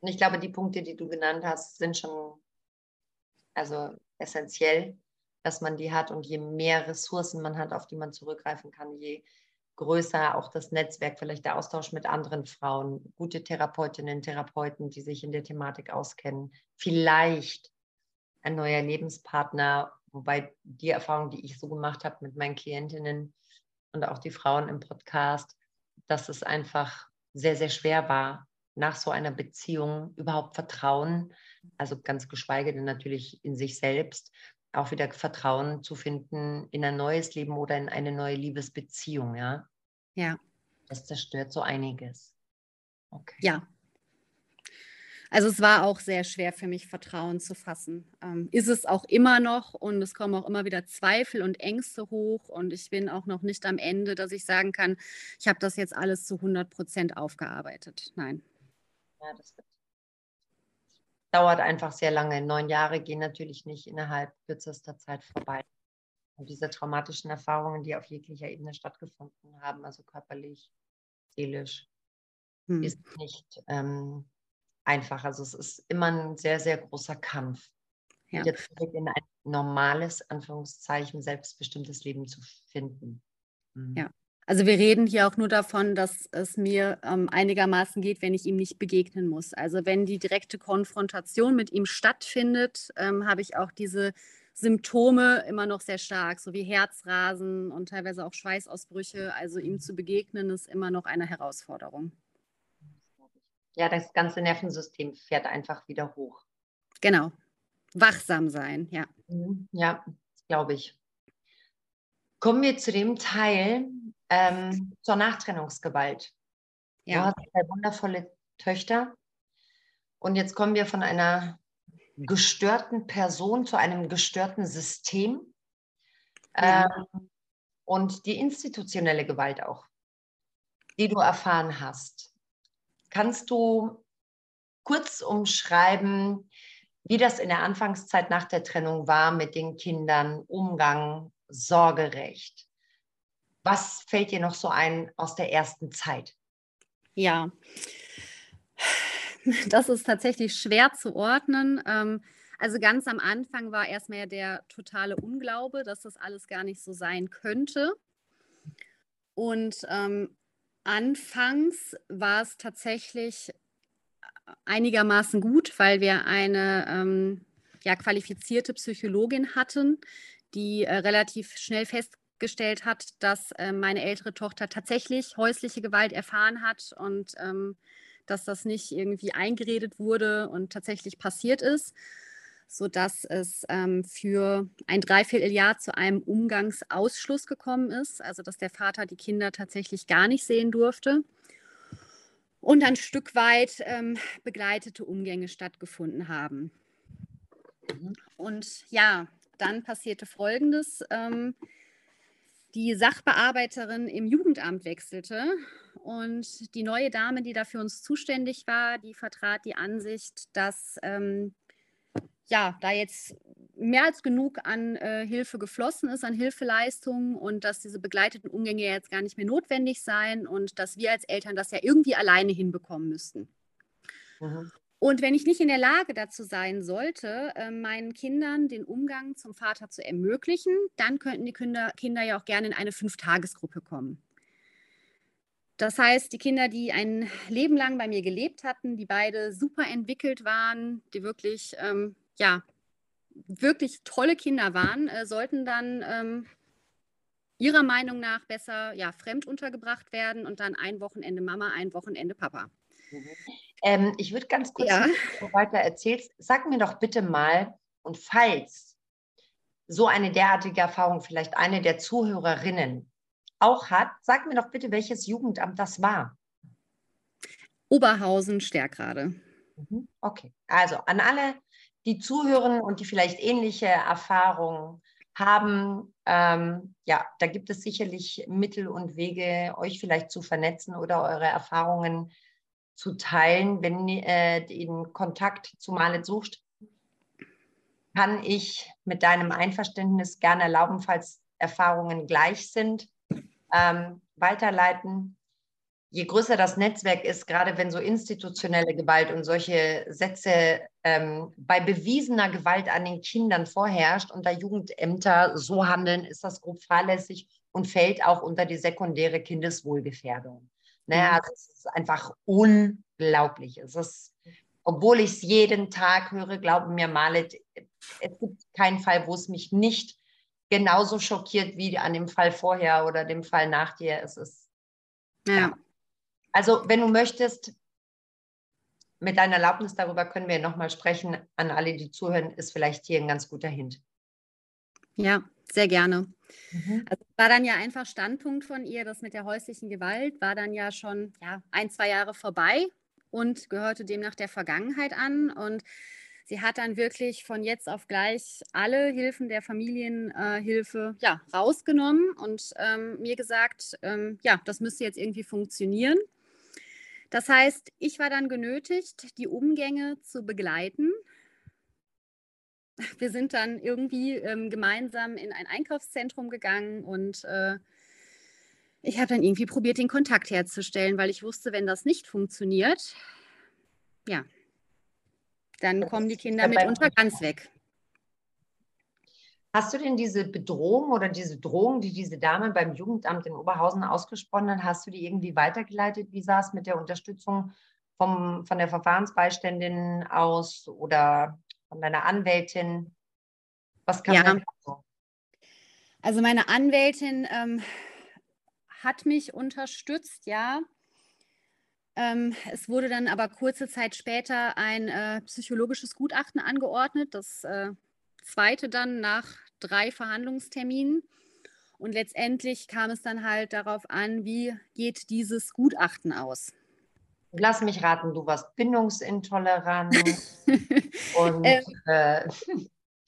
Und ich glaube, die Punkte, die du genannt hast, sind schon also essentiell, dass man die hat. Und je mehr Ressourcen man hat, auf die man zurückgreifen kann, je größer auch das Netzwerk, vielleicht der Austausch mit anderen Frauen, gute Therapeutinnen, Therapeuten, die sich in der Thematik auskennen, vielleicht ein neuer Lebenspartner, wobei die Erfahrung, die ich so gemacht habe mit meinen Klientinnen und auch die Frauen im Podcast, dass es einfach sehr, sehr schwer war, nach so einer Beziehung überhaupt Vertrauen, also ganz geschweige denn natürlich in sich selbst, auch wieder Vertrauen zu finden in ein neues Leben oder in eine neue Liebesbeziehung, ja? Ja. Das zerstört so einiges. Okay. Ja, also es war auch sehr schwer für mich, Vertrauen zu fassen. Ähm, ist es auch immer noch und es kommen auch immer wieder Zweifel und Ängste hoch und ich bin auch noch nicht am Ende, dass ich sagen kann, ich habe das jetzt alles zu 100 Prozent aufgearbeitet. Nein. Ja, das dauert einfach sehr lange. Neun Jahre gehen natürlich nicht innerhalb kürzester Zeit vorbei. Und diese traumatischen Erfahrungen, die auf jeglicher Ebene stattgefunden haben, also körperlich, seelisch, hm. ist nicht ähm, einfach. Also es ist immer ein sehr, sehr großer Kampf, ja. wieder zurück in ein normales, Anführungszeichen, selbstbestimmtes Leben zu finden. Mhm. Ja. Also wir reden hier auch nur davon, dass es mir ähm, einigermaßen geht, wenn ich ihm nicht begegnen muss. Also wenn die direkte Konfrontation mit ihm stattfindet, ähm, habe ich auch diese Symptome immer noch sehr stark, so wie Herzrasen und teilweise auch Schweißausbrüche. Also ihm zu begegnen ist immer noch eine Herausforderung ja, das ganze Nervensystem fährt einfach wieder hoch. Genau. Wachsam sein, ja. Mhm, ja, glaube ich. Kommen wir zu dem Teil ähm, zur Nachtrennungsgewalt. Ja. Du hast zwei wundervolle Töchter. Und jetzt kommen wir von einer gestörten Person zu einem gestörten System. Ja. Ähm, und die institutionelle Gewalt auch, die du erfahren hast. Kannst du kurz umschreiben, wie das in der Anfangszeit nach der Trennung war mit den Kindern, Umgang, Sorgerecht? Was fällt dir noch so ein aus der ersten Zeit? Ja, das ist tatsächlich schwer zu ordnen. Ähm, also ganz am Anfang war erstmal der totale Unglaube, dass das alles gar nicht so sein könnte. Und ähm, Anfangs war es tatsächlich einigermaßen gut, weil wir eine ähm, ja, qualifizierte Psychologin hatten, die äh, relativ schnell festgestellt hat, dass äh, meine ältere Tochter tatsächlich häusliche Gewalt erfahren hat und ähm, dass das nicht irgendwie eingeredet wurde und tatsächlich passiert ist sodass es ähm, für ein Dreivierteljahr zu einem Umgangsausschluss gekommen ist, also dass der Vater die Kinder tatsächlich gar nicht sehen durfte und ein Stück weit ähm, begleitete Umgänge stattgefunden haben. Mhm. Und ja, dann passierte Folgendes. Ähm, die Sachbearbeiterin im Jugendamt wechselte und die neue Dame, die da für uns zuständig war, die vertrat die Ansicht, dass ähm, ja, da jetzt mehr als genug an äh, Hilfe geflossen ist, an Hilfeleistungen und dass diese begleiteten Umgänge jetzt gar nicht mehr notwendig seien und dass wir als Eltern das ja irgendwie alleine hinbekommen müssten. Mhm. Und wenn ich nicht in der Lage dazu sein sollte, äh, meinen Kindern den Umgang zum Vater zu ermöglichen, dann könnten die Kinder, Kinder ja auch gerne in eine Fünftagesgruppe kommen. Das heißt, die Kinder, die ein Leben lang bei mir gelebt hatten, die beide super entwickelt waren, die wirklich, ähm, ja, wirklich tolle Kinder waren, äh, sollten dann ähm, ihrer Meinung nach besser ja, fremd untergebracht werden und dann ein Wochenende Mama, ein Wochenende Papa. Mhm. Ähm, ich würde ganz kurz, ja. weiter erzählst, sag mir doch bitte mal, und falls so eine derartige Erfahrung vielleicht eine der Zuhörerinnen auch hat, sag mir doch bitte, welches Jugendamt das war. Oberhausen, Stärkrade. Mhm. Okay, also an alle, die zuhören und die vielleicht ähnliche Erfahrungen haben, ähm, ja, da gibt es sicherlich Mittel und Wege, euch vielleicht zu vernetzen oder eure Erfahrungen zu teilen. Wenn äh, den Kontakt zu Malet sucht, kann ich mit deinem Einverständnis gerne erlauben, falls Erfahrungen gleich sind, ähm, weiterleiten. Je größer das Netzwerk ist, gerade wenn so institutionelle Gewalt und solche Sätze ähm, bei bewiesener Gewalt an den Kindern vorherrscht und da Jugendämter so handeln, ist das grob fahrlässig und fällt auch unter die sekundäre Kindeswohlgefährdung. Naja, mhm. also es ist einfach unglaublich. Es ist, obwohl ich es jeden Tag höre, glauben mir Malet, es gibt keinen Fall, wo es mich nicht genauso schockiert wie an dem Fall vorher oder dem Fall nach dir. Es ist. Ja. ja. Also, wenn du möchtest, mit deiner Erlaubnis darüber können wir nochmal sprechen. An alle, die zuhören, ist vielleicht hier ein ganz guter Hint. Ja, sehr gerne. Mhm. Also war dann ja einfach Standpunkt von ihr, das mit der häuslichen Gewalt war dann ja schon ja, ein, zwei Jahre vorbei und gehörte demnach der Vergangenheit an. Und sie hat dann wirklich von jetzt auf gleich alle Hilfen der Familienhilfe äh, ja, rausgenommen und ähm, mir gesagt, ähm, ja, das müsste jetzt irgendwie funktionieren. Das heißt, ich war dann genötigt, die Umgänge zu begleiten wir sind dann irgendwie ähm, gemeinsam in ein Einkaufszentrum gegangen und äh, ich habe dann irgendwie probiert, den Kontakt herzustellen, weil ich wusste, wenn das nicht funktioniert, ja, dann kommen die Kinder mitunter ganz weg. Hast du denn diese Bedrohung oder diese Drohung, die diese Dame beim Jugendamt in Oberhausen ausgesprochen hat, hast du die irgendwie weitergeleitet? Wie sah es mit der Unterstützung vom, von der Verfahrensbeiständin aus oder von deiner Anwältin? Was kann ja. so? Also meine Anwältin ähm, hat mich unterstützt, ja. Ähm, es wurde dann aber kurze Zeit später ein äh, psychologisches Gutachten angeordnet, das äh, zweite dann nach drei Verhandlungsterminen. Und letztendlich kam es dann halt darauf an, wie geht dieses Gutachten aus. Lass mich raten, du warst bindungsintolerant. (laughs) und, ähm, äh,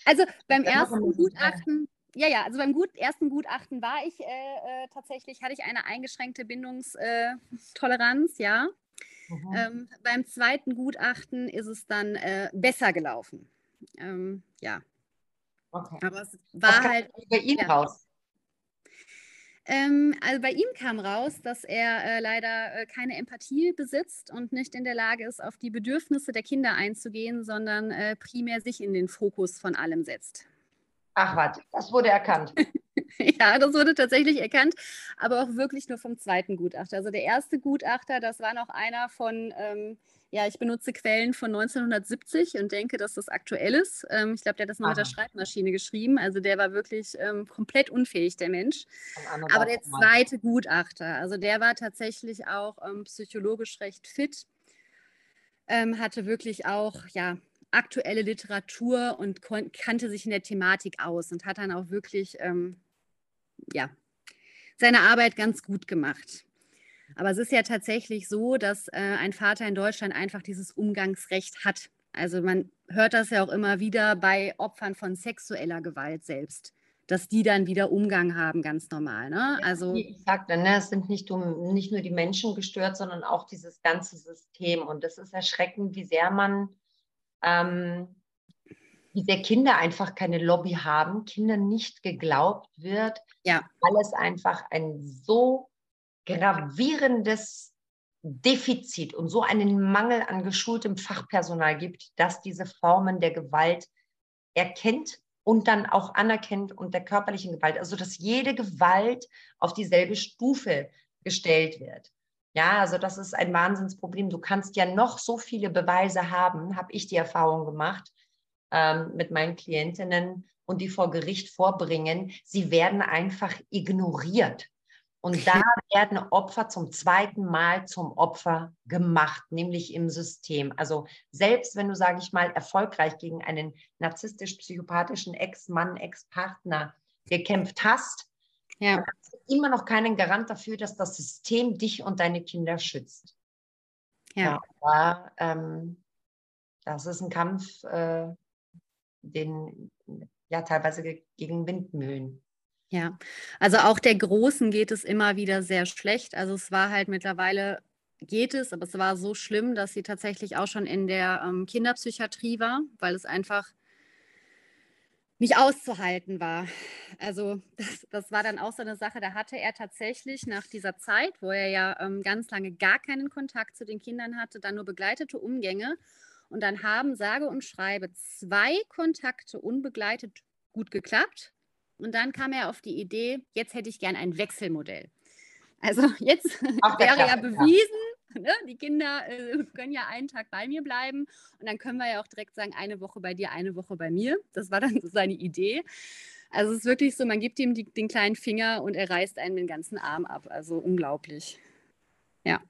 also beim ersten Gutachten, ja, ja, also beim gut, ersten Gutachten war ich äh, äh, tatsächlich, hatte ich eine eingeschränkte Bindungstoleranz, ja. Mhm. Ähm, beim zweiten Gutachten ist es dann äh, besser gelaufen. Ähm, ja. Okay. Aber es war halt. Bei Ihnen ja. raus? Ähm, also bei ihm kam raus, dass er äh, leider äh, keine Empathie besitzt und nicht in der Lage ist, auf die Bedürfnisse der Kinder einzugehen, sondern äh, primär sich in den Fokus von allem setzt. Ach was, das wurde erkannt. (laughs) ja, das wurde tatsächlich erkannt, aber auch wirklich nur vom zweiten Gutachter. Also der erste Gutachter, das war noch einer von ähm, ja, ich benutze Quellen von 1970 und denke, dass das aktuell ist. Ähm, ich glaube, der hat das noch Aha. mit der Schreibmaschine geschrieben. Also der war wirklich ähm, komplett unfähig, der Mensch. Aber der zweite Gutachter, also der war tatsächlich auch ähm, psychologisch recht fit, ähm, hatte wirklich auch, ja, aktuelle Literatur und kannte sich in der Thematik aus und hat dann auch wirklich, ähm, ja, seine Arbeit ganz gut gemacht. Aber es ist ja tatsächlich so, dass äh, ein Vater in Deutschland einfach dieses Umgangsrecht hat. Also man hört das ja auch immer wieder bei Opfern von sexueller Gewalt selbst, dass die dann wieder Umgang haben, ganz normal. Ne? Also ich sagte, ne, es sind nicht, nicht nur die Menschen gestört, sondern auch dieses ganze System. Und es ist erschreckend, wie sehr man, ähm, wie sehr Kinder einfach keine Lobby haben, Kindern nicht geglaubt wird, ja. weil es einfach ein so gravierendes Defizit und so einen Mangel an geschultem Fachpersonal gibt, dass diese Formen der Gewalt erkennt und dann auch anerkennt und der körperlichen Gewalt, also dass jede Gewalt auf dieselbe Stufe gestellt wird. Ja, also das ist ein Wahnsinnsproblem. Du kannst ja noch so viele Beweise haben, habe ich die Erfahrung gemacht ähm, mit meinen Klientinnen und die vor Gericht vorbringen. Sie werden einfach ignoriert. Und da werden Opfer zum zweiten Mal zum Opfer gemacht, nämlich im System. Also selbst wenn du, sage ich mal, erfolgreich gegen einen narzisstisch-psychopathischen Ex-Mann, Ex-Partner gekämpft hast, ja. hast du immer noch keinen Garant dafür, dass das System dich und deine Kinder schützt. Ja. Aber, ähm, das ist ein Kampf, äh, den ja teilweise gegen Windmühlen. Ja, also auch der Großen geht es immer wieder sehr schlecht. Also es war halt mittlerweile, geht es, aber es war so schlimm, dass sie tatsächlich auch schon in der ähm, Kinderpsychiatrie war, weil es einfach nicht auszuhalten war. Also (laughs) das, das, war dann auch so eine Sache, da hatte er tatsächlich nach dieser Zeit, wo er ja ähm, ganz lange gar keinen Kontakt zu den Kindern hatte, dann nur begleitete Umgänge. Und dann haben sage und schreibe zwei Kontakte unbegleitet gut geklappt und dann kam er auf die Idee, jetzt hätte ich gern ein Wechselmodell. Also (laughs) jetzt Ach, wäre ja bewiesen. Ne, die Kinder äh, können ja einen Tag bei mir bleiben und dann können wir ja auch direkt sagen, eine Woche bei dir, eine Woche bei mir. Das war dann so seine Idee. Also es ist wirklich so, man gibt ihm die, den kleinen Finger und er reißt einen den ganzen Arm ab. Also unglaublich. Ja.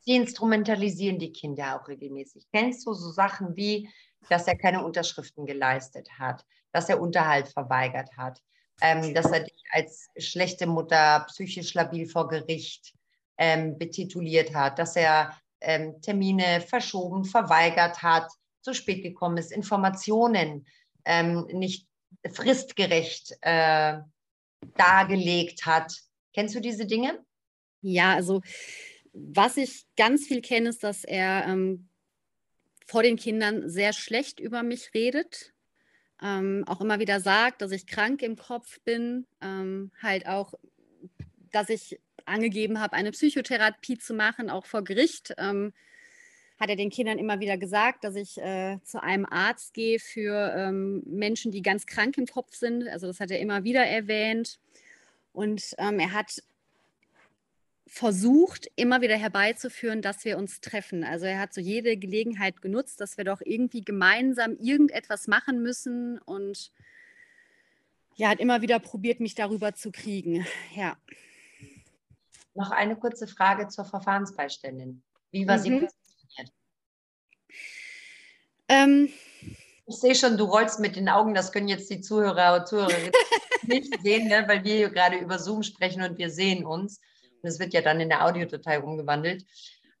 Sie instrumentalisieren die Kinder auch regelmäßig. Kennst du so Sachen wie, dass er keine Unterschriften geleistet hat, dass er Unterhalt verweigert hat, ähm, dass er dich als schlechte Mutter psychisch labil vor Gericht ähm, betituliert hat, dass er ähm, Termine verschoben, verweigert hat, zu spät gekommen ist, Informationen ähm, nicht fristgerecht äh, dargelegt hat. Kennst du diese Dinge? Ja, also was ich ganz viel kenne, ist, dass er ähm, vor den Kindern sehr schlecht über mich redet. Ähm, auch immer wieder sagt, dass ich krank im Kopf bin, ähm, halt auch, dass ich angegeben habe, eine Psychotherapie zu machen, auch vor Gericht. Ähm, hat er den Kindern immer wieder gesagt, dass ich äh, zu einem Arzt gehe für ähm, Menschen, die ganz krank im Kopf sind. Also das hat er immer wieder erwähnt. Und ähm, er hat versucht, immer wieder herbeizuführen, dass wir uns treffen. Also er hat so jede Gelegenheit genutzt, dass wir doch irgendwie gemeinsam irgendetwas machen müssen und ja, hat immer wieder probiert, mich darüber zu kriegen. Ja. Noch eine kurze Frage zur Verfahrensbeiständin. Wie war mhm. sie positioniert? Ähm, ich sehe schon, du rollst mit den Augen, das können jetzt die Zuhörer und Zuhörerinnen (laughs) nicht sehen, ne, weil wir hier gerade über Zoom sprechen und wir sehen uns. Das wird ja dann in der Audiodatei umgewandelt.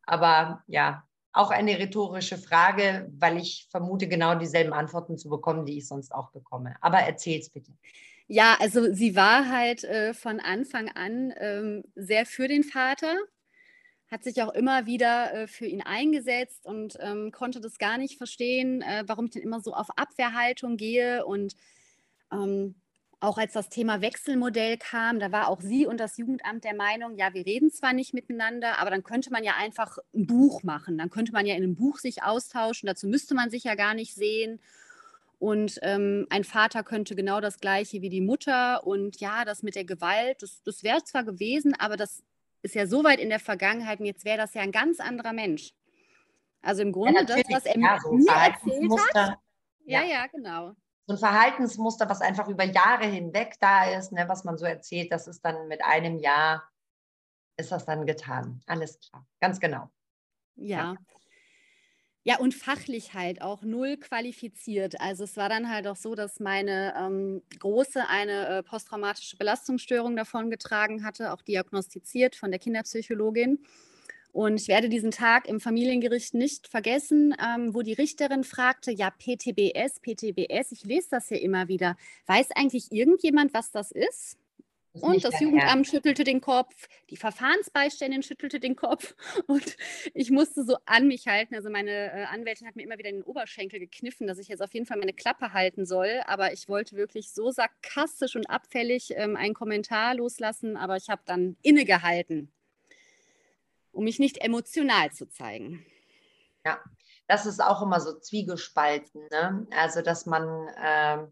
Aber ja, auch eine rhetorische Frage, weil ich vermute, genau dieselben Antworten zu bekommen, die ich sonst auch bekomme. Aber erzähl's bitte. Ja, also sie war halt äh, von Anfang an ähm, sehr für den Vater, hat sich auch immer wieder äh, für ihn eingesetzt und ähm, konnte das gar nicht verstehen, äh, warum ich denn immer so auf Abwehrhaltung gehe und ähm, auch als das Thema Wechselmodell kam, da war auch sie und das Jugendamt der Meinung, ja, wir reden zwar nicht miteinander, aber dann könnte man ja einfach ein Buch machen. Dann könnte man ja in einem Buch sich austauschen. Dazu müsste man sich ja gar nicht sehen. Und ähm, ein Vater könnte genau das Gleiche wie die Mutter. Und ja, das mit der Gewalt, das, das wäre zwar gewesen, aber das ist ja so weit in der Vergangenheit und jetzt wäre das ja ein ganz anderer Mensch. Also im Grunde ja, das, was er ja, so mir erzählt hat. Ja, ja, ja, genau so ein Verhaltensmuster, was einfach über Jahre hinweg da ist, ne, was man so erzählt, das ist dann mit einem Jahr, ist das dann getan. Alles klar, ganz genau. Ja. ja. Ja, und fachlich halt auch null qualifiziert. Also es war dann halt auch so, dass meine ähm, Große eine äh, posttraumatische Belastungsstörung davon getragen hatte, auch diagnostiziert von der Kinderpsychologin. Und ich werde diesen Tag im Familiengericht nicht vergessen, ähm, wo die Richterin fragte, ja, PTBS, PTBS, ich lese das ja immer wieder. Weiß eigentlich irgendjemand, was das ist? Und das Jugendamt schüttelte den Kopf, die Verfahrensbeiständin schüttelte den Kopf (laughs) und ich musste so an mich halten. Also meine äh, Anwältin hat mir immer wieder in den Oberschenkel gekniffen, dass ich jetzt auf jeden Fall meine Klappe halten soll. Aber ich wollte wirklich so sarkastisch und abfällig ähm, einen Kommentar loslassen, aber ich habe dann innegehalten, um mich nicht emotional zu zeigen. Ja, das ist auch immer so zwiegespalten. Ne? Also dass man äh,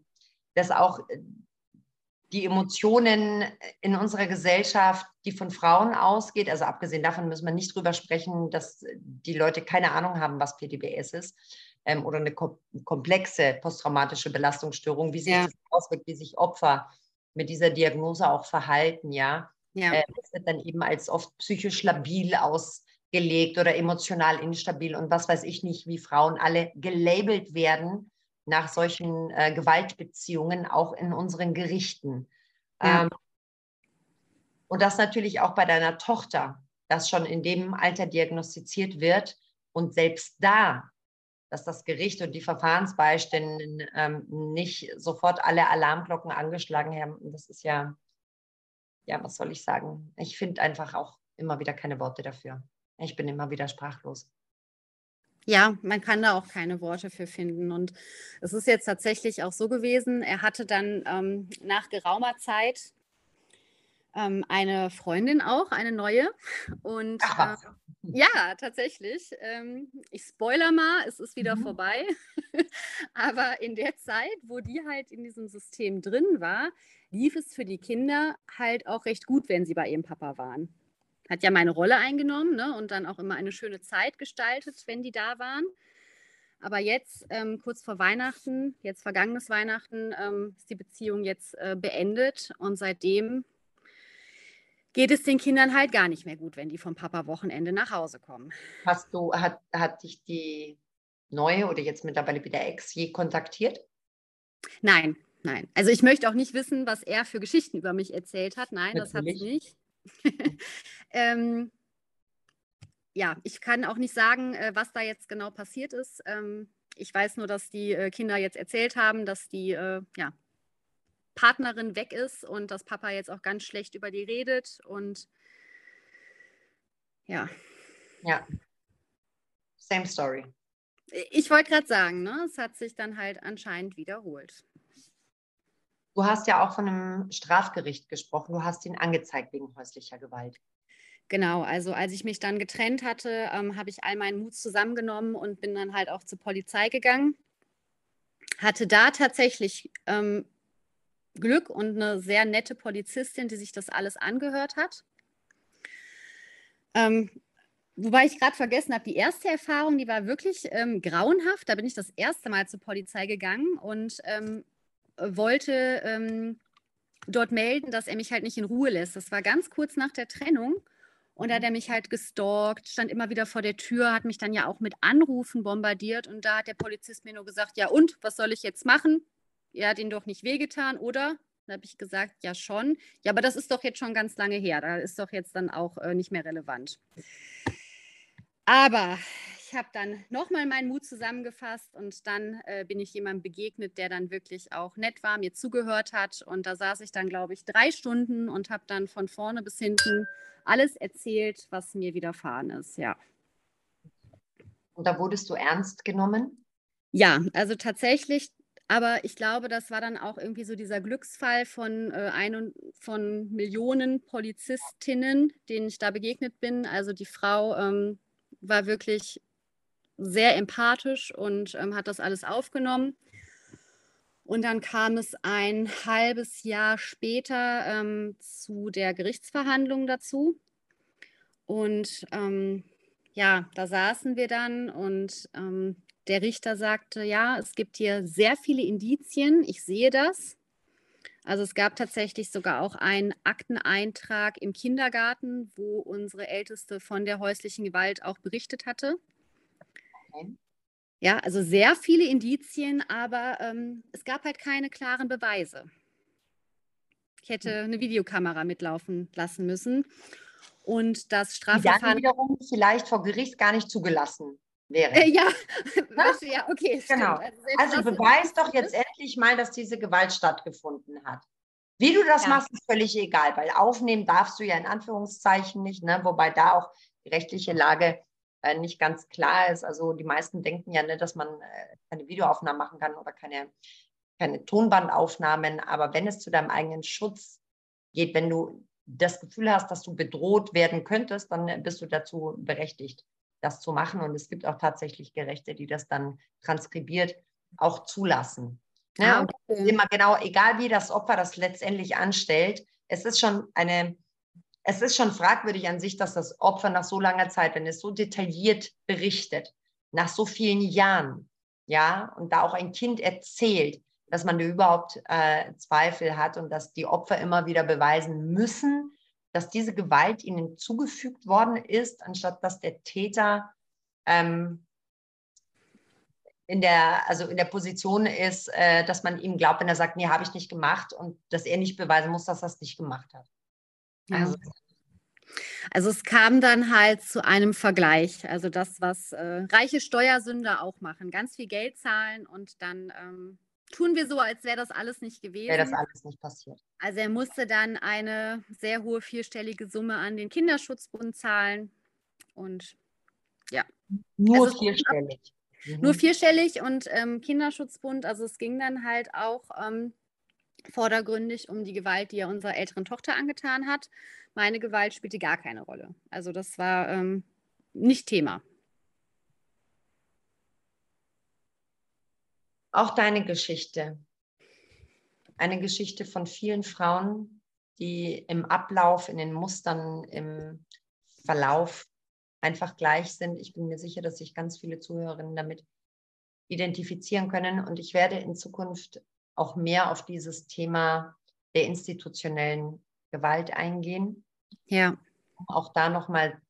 das auch die Emotionen in unserer Gesellschaft, die von Frauen ausgeht. Also abgesehen davon müssen wir nicht drüber sprechen, dass die Leute keine Ahnung haben, was PTBS ist ähm, oder eine kom komplexe posttraumatische Belastungsstörung, wie sich ja. das auswirkt, wie sich Opfer mit dieser Diagnose auch verhalten. Ja, ja. Äh, das wird dann eben als oft psychisch labil ausgelegt oder emotional instabil und was weiß ich nicht, wie Frauen alle gelabelt werden nach solchen äh, Gewaltbeziehungen auch in unseren Gerichten. Ja. Ähm, und das natürlich auch bei deiner Tochter, das schon in dem Alter diagnostiziert wird und selbst da, dass das Gericht und die Verfahrensbeistände ähm, nicht sofort alle Alarmglocken angeschlagen haben. Das ist ja, ja, was soll ich sagen? Ich finde einfach auch immer wieder keine Worte dafür. Ich bin immer wieder sprachlos. Ja, man kann da auch keine Worte für finden. Und es ist jetzt tatsächlich auch so gewesen, er hatte dann ähm, nach geraumer Zeit ähm, eine Freundin auch, eine neue. Und äh, (laughs) ja, tatsächlich. Ähm, ich spoiler mal, es ist wieder mhm. vorbei. (laughs) Aber in der Zeit, wo die halt in diesem System drin war, lief es für die Kinder halt auch recht gut, wenn sie bei ihrem Papa waren hat ja meine Rolle eingenommen ne? und dann auch immer eine schöne Zeit gestaltet, wenn die da waren. Aber jetzt, ähm, kurz vor Weihnachten, jetzt vergangenes Weihnachten, ähm, ist die Beziehung jetzt äh, beendet und seitdem geht es den Kindern halt gar nicht mehr gut, wenn die vom Papa Wochenende nach Hause kommen. Hast du, hat, hat dich die neue oder jetzt mittlerweile wieder Ex je kontaktiert? Nein, nein. Also ich möchte auch nicht wissen, was er für Geschichten über mich erzählt hat. Nein, Natürlich. das hat sie nicht. (laughs) ähm, ja, ich kann auch nicht sagen, äh, was da jetzt genau passiert ist. Ähm, ich weiß nur, dass die äh, Kinder jetzt erzählt haben, dass die äh, ja, Partnerin weg ist und dass Papa jetzt auch ganz schlecht über die redet. Und ja. Ja. Same story. Ich wollte gerade sagen, ne, es hat sich dann halt anscheinend wiederholt. Du hast ja auch von einem Strafgericht gesprochen. Du hast ihn angezeigt wegen häuslicher Gewalt. Genau, also als ich mich dann getrennt hatte, ähm, habe ich all meinen Mut zusammengenommen und bin dann halt auch zur Polizei gegangen. Hatte da tatsächlich ähm, Glück und eine sehr nette Polizistin, die sich das alles angehört hat. Ähm, wobei ich gerade vergessen habe, die erste Erfahrung, die war wirklich ähm, grauenhaft. Da bin ich das erste Mal zur Polizei gegangen und ähm, wollte ähm, dort melden, dass er mich halt nicht in Ruhe lässt. Das war ganz kurz nach der Trennung. Und da hat er mich halt gestalkt, stand immer wieder vor der Tür, hat mich dann ja auch mit Anrufen bombardiert. Und da hat der Polizist mir nur gesagt, ja und, was soll ich jetzt machen? Er hat ihn doch nicht wehgetan, oder? Dann habe ich gesagt, ja schon. Ja, aber das ist doch jetzt schon ganz lange her. Da ist doch jetzt dann auch äh, nicht mehr relevant. Aber ich habe dann nochmal meinen Mut zusammengefasst und dann äh, bin ich jemandem begegnet, der dann wirklich auch nett war, mir zugehört hat. Und da saß ich dann, glaube ich, drei Stunden und habe dann von vorne bis hinten alles erzählt, was mir widerfahren ist, ja. Und da wurdest du ernst genommen? Ja, also tatsächlich, aber ich glaube, das war dann auch irgendwie so dieser Glücksfall von, äh, ein, von Millionen Polizistinnen, denen ich da begegnet bin. Also die Frau ähm, war wirklich sehr empathisch und ähm, hat das alles aufgenommen. Und dann kam es ein halbes Jahr später ähm, zu der Gerichtsverhandlung dazu. Und ähm, ja, da saßen wir dann und ähm, der Richter sagte, ja, es gibt hier sehr viele Indizien, ich sehe das. Also es gab tatsächlich sogar auch einen Akteneintrag im Kindergarten, wo unsere Älteste von der häuslichen Gewalt auch berichtet hatte. Ja, also sehr viele Indizien, aber ähm, es gab halt keine klaren Beweise. Ich hätte hm. eine Videokamera mitlaufen lassen müssen. Und das Strafverfahren. Die dann wiederum vielleicht vor Gericht gar nicht zugelassen wäre. Äh, ja. (laughs) ja, okay. Genau. Also, also beweis doch jetzt endlich mal, dass diese Gewalt stattgefunden hat. Wie du das ja. machst, ist völlig egal, weil aufnehmen darfst du ja in Anführungszeichen nicht, ne? wobei da auch die rechtliche Lage äh, nicht ganz klar ist. Also die meisten denken ja, ne, dass man äh, keine Videoaufnahmen machen kann oder keine, keine Tonbandaufnahmen. Aber wenn es zu deinem eigenen Schutz geht, wenn du das Gefühl hast, dass du bedroht werden könntest, dann bist du dazu berechtigt, das zu machen. Und es gibt auch tatsächlich Gerechte, die das dann transkribiert auch zulassen. Ne? Ah, okay. Und immer genau, egal wie das Opfer das letztendlich anstellt, es ist schon eine, es ist schon fragwürdig an sich, dass das Opfer nach so langer Zeit, wenn es so detailliert berichtet, nach so vielen Jahren, ja, und da auch ein Kind erzählt, dass man da überhaupt äh, Zweifel hat und dass die Opfer immer wieder beweisen müssen, dass diese Gewalt ihnen zugefügt worden ist, anstatt dass der Täter ähm, in der, also in der Position ist, äh, dass man ihm glaubt, wenn er sagt, nee, habe ich nicht gemacht und dass er nicht beweisen muss, dass er es nicht gemacht hat. Also, also es kam dann halt zu einem Vergleich, also das, was äh, reiche Steuersünder auch machen, ganz viel Geld zahlen und dann ähm, tun wir so, als wäre das alles nicht gewesen. Wäre das alles nicht passiert. Also er musste dann eine sehr hohe vierstellige Summe an den Kinderschutzbund zahlen und ja. Nur also vierstellig. Mhm. Nur vierstellig und ähm, Kinderschutzbund, also es ging dann halt auch ähm, vordergründig um die Gewalt, die er unserer älteren Tochter angetan hat. Meine Gewalt spielte gar keine Rolle. Also das war ähm, nicht Thema. Auch deine Geschichte. Eine Geschichte von vielen Frauen, die im Ablauf, in den Mustern, im Verlauf einfach gleich sind. Ich bin mir sicher, dass sich ganz viele Zuhörerinnen damit identifizieren können. Und ich werde in Zukunft auch mehr auf dieses Thema der institutionellen Gewalt eingehen. Ja. Um auch da nochmal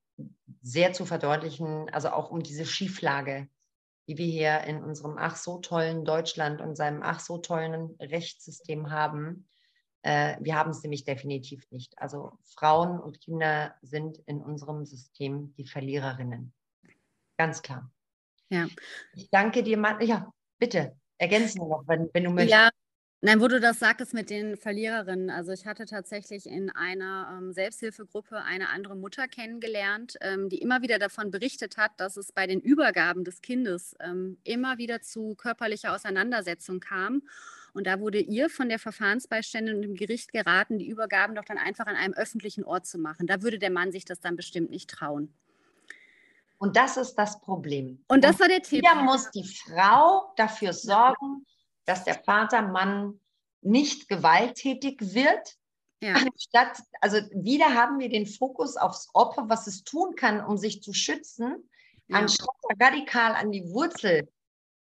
sehr zu verdeutlichen, also auch um diese Schieflage die wir hier in unserem ach so tollen Deutschland und seinem ach so tollen Rechtssystem haben. Äh, wir haben es nämlich definitiv nicht. Also Frauen und Kinder sind in unserem System die Verliererinnen. Ganz klar. Ja. Ich danke dir, Mann. Ja, bitte, ergänzen noch, wenn, wenn du möchtest. Ja, Nein, wo du das sagtest mit den Verliererinnen. Also ich hatte tatsächlich in einer ähm, Selbsthilfegruppe eine andere Mutter kennengelernt, ähm, die immer wieder davon berichtet hat, dass es bei den Übergaben des Kindes ähm, immer wieder zu körperlicher Auseinandersetzung kam. Und da wurde ihr von der Verfahrensbeiständin und dem Gericht geraten, die Übergaben doch dann einfach an einem öffentlichen Ort zu machen. Da würde der Mann sich das dann bestimmt nicht trauen. Und das ist das Problem. Und das war der Tipp. Hier muss die Frau dafür sorgen, dass der Vatermann nicht gewalttätig wird. Ja. Anstatt, also wieder haben wir den Fokus aufs Opfer, was es tun kann, um sich zu schützen, ja. anstatt radikal an die Wurzel,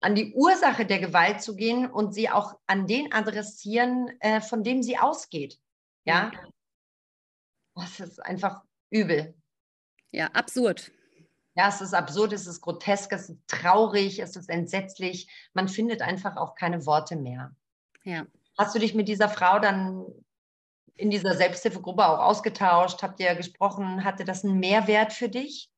an die Ursache der Gewalt zu gehen und sie auch an den adressieren, äh, von dem sie ausgeht. Ja. ja. Das ist einfach übel. Ja, absurd. Ja, es ist absurd, es ist grotesk, es ist traurig, es ist entsetzlich. Man findet einfach auch keine Worte mehr. Ja. Hast du dich mit dieser Frau dann in dieser Selbsthilfegruppe auch ausgetauscht? Habt ihr gesprochen? Hatte das einen Mehrwert für dich?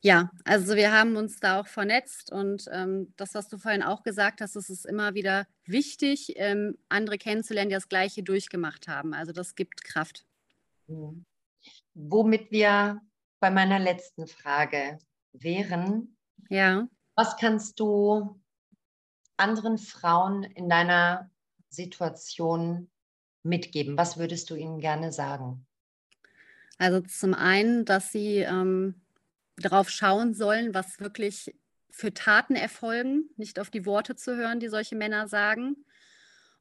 Ja, also wir haben uns da auch vernetzt und ähm, das, was du vorhin auch gesagt hast, es ist immer wieder wichtig, ähm, andere kennenzulernen, die das Gleiche durchgemacht haben. Also das gibt Kraft. Mhm. Womit wir bei meiner letzten Frage wären, ja. was kannst du anderen Frauen in deiner Situation mitgeben? Was würdest du ihnen gerne sagen? Also zum einen, dass sie ähm, darauf schauen sollen, was wirklich für Taten erfolgen, nicht auf die Worte zu hören, die solche Männer sagen,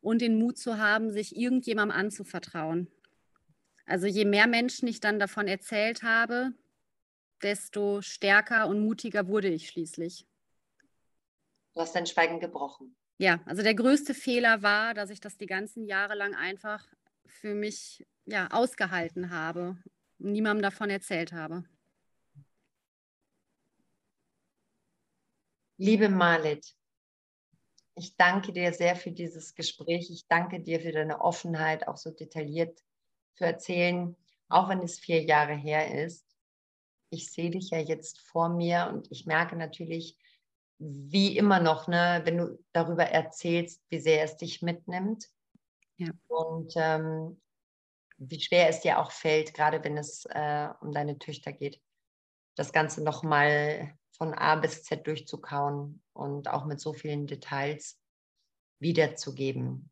und den Mut zu haben, sich irgendjemandem anzuvertrauen. Also je mehr Menschen ich dann davon erzählt habe, desto stärker und mutiger wurde ich schließlich. Du hast dein Schweigen gebrochen. Ja, also der größte Fehler war, dass ich das die ganzen Jahre lang einfach für mich ja, ausgehalten habe und niemandem davon erzählt habe. Liebe Malit, ich danke dir sehr für dieses Gespräch. Ich danke dir für deine Offenheit, auch so detailliert zu erzählen auch wenn es vier Jahre her ist, ich sehe dich ja jetzt vor mir und ich merke natürlich, wie immer noch, ne, wenn du darüber erzählst, wie sehr es dich mitnimmt. Ja. Und ähm, wie schwer es dir auch fällt, gerade wenn es äh, um deine Töchter geht, das Ganze nochmal von A bis Z durchzukauen und auch mit so vielen Details wiederzugeben.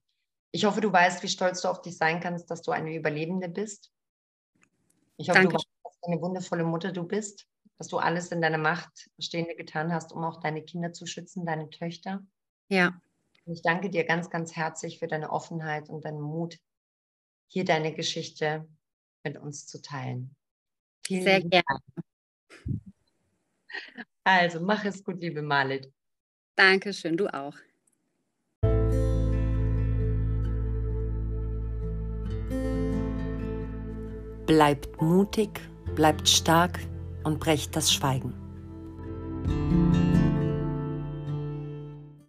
Ich hoffe, du weißt, wie stolz du auf dich sein kannst, dass du eine Überlebende bist. Ich hoffe, Danke. du weißt, eine wundervolle Mutter du bist, dass du alles in deiner Macht Stehende getan hast, um auch deine Kinder zu schützen, deine Töchter. Ja. Und ich danke dir ganz, ganz herzlich für deine Offenheit und deinen Mut, hier deine Geschichte mit uns zu teilen. Vielen Sehr gerne. Also, mach es gut, liebe Malit. Dankeschön, du auch. Bleibt mutig, Bleibt stark und brecht das Schweigen.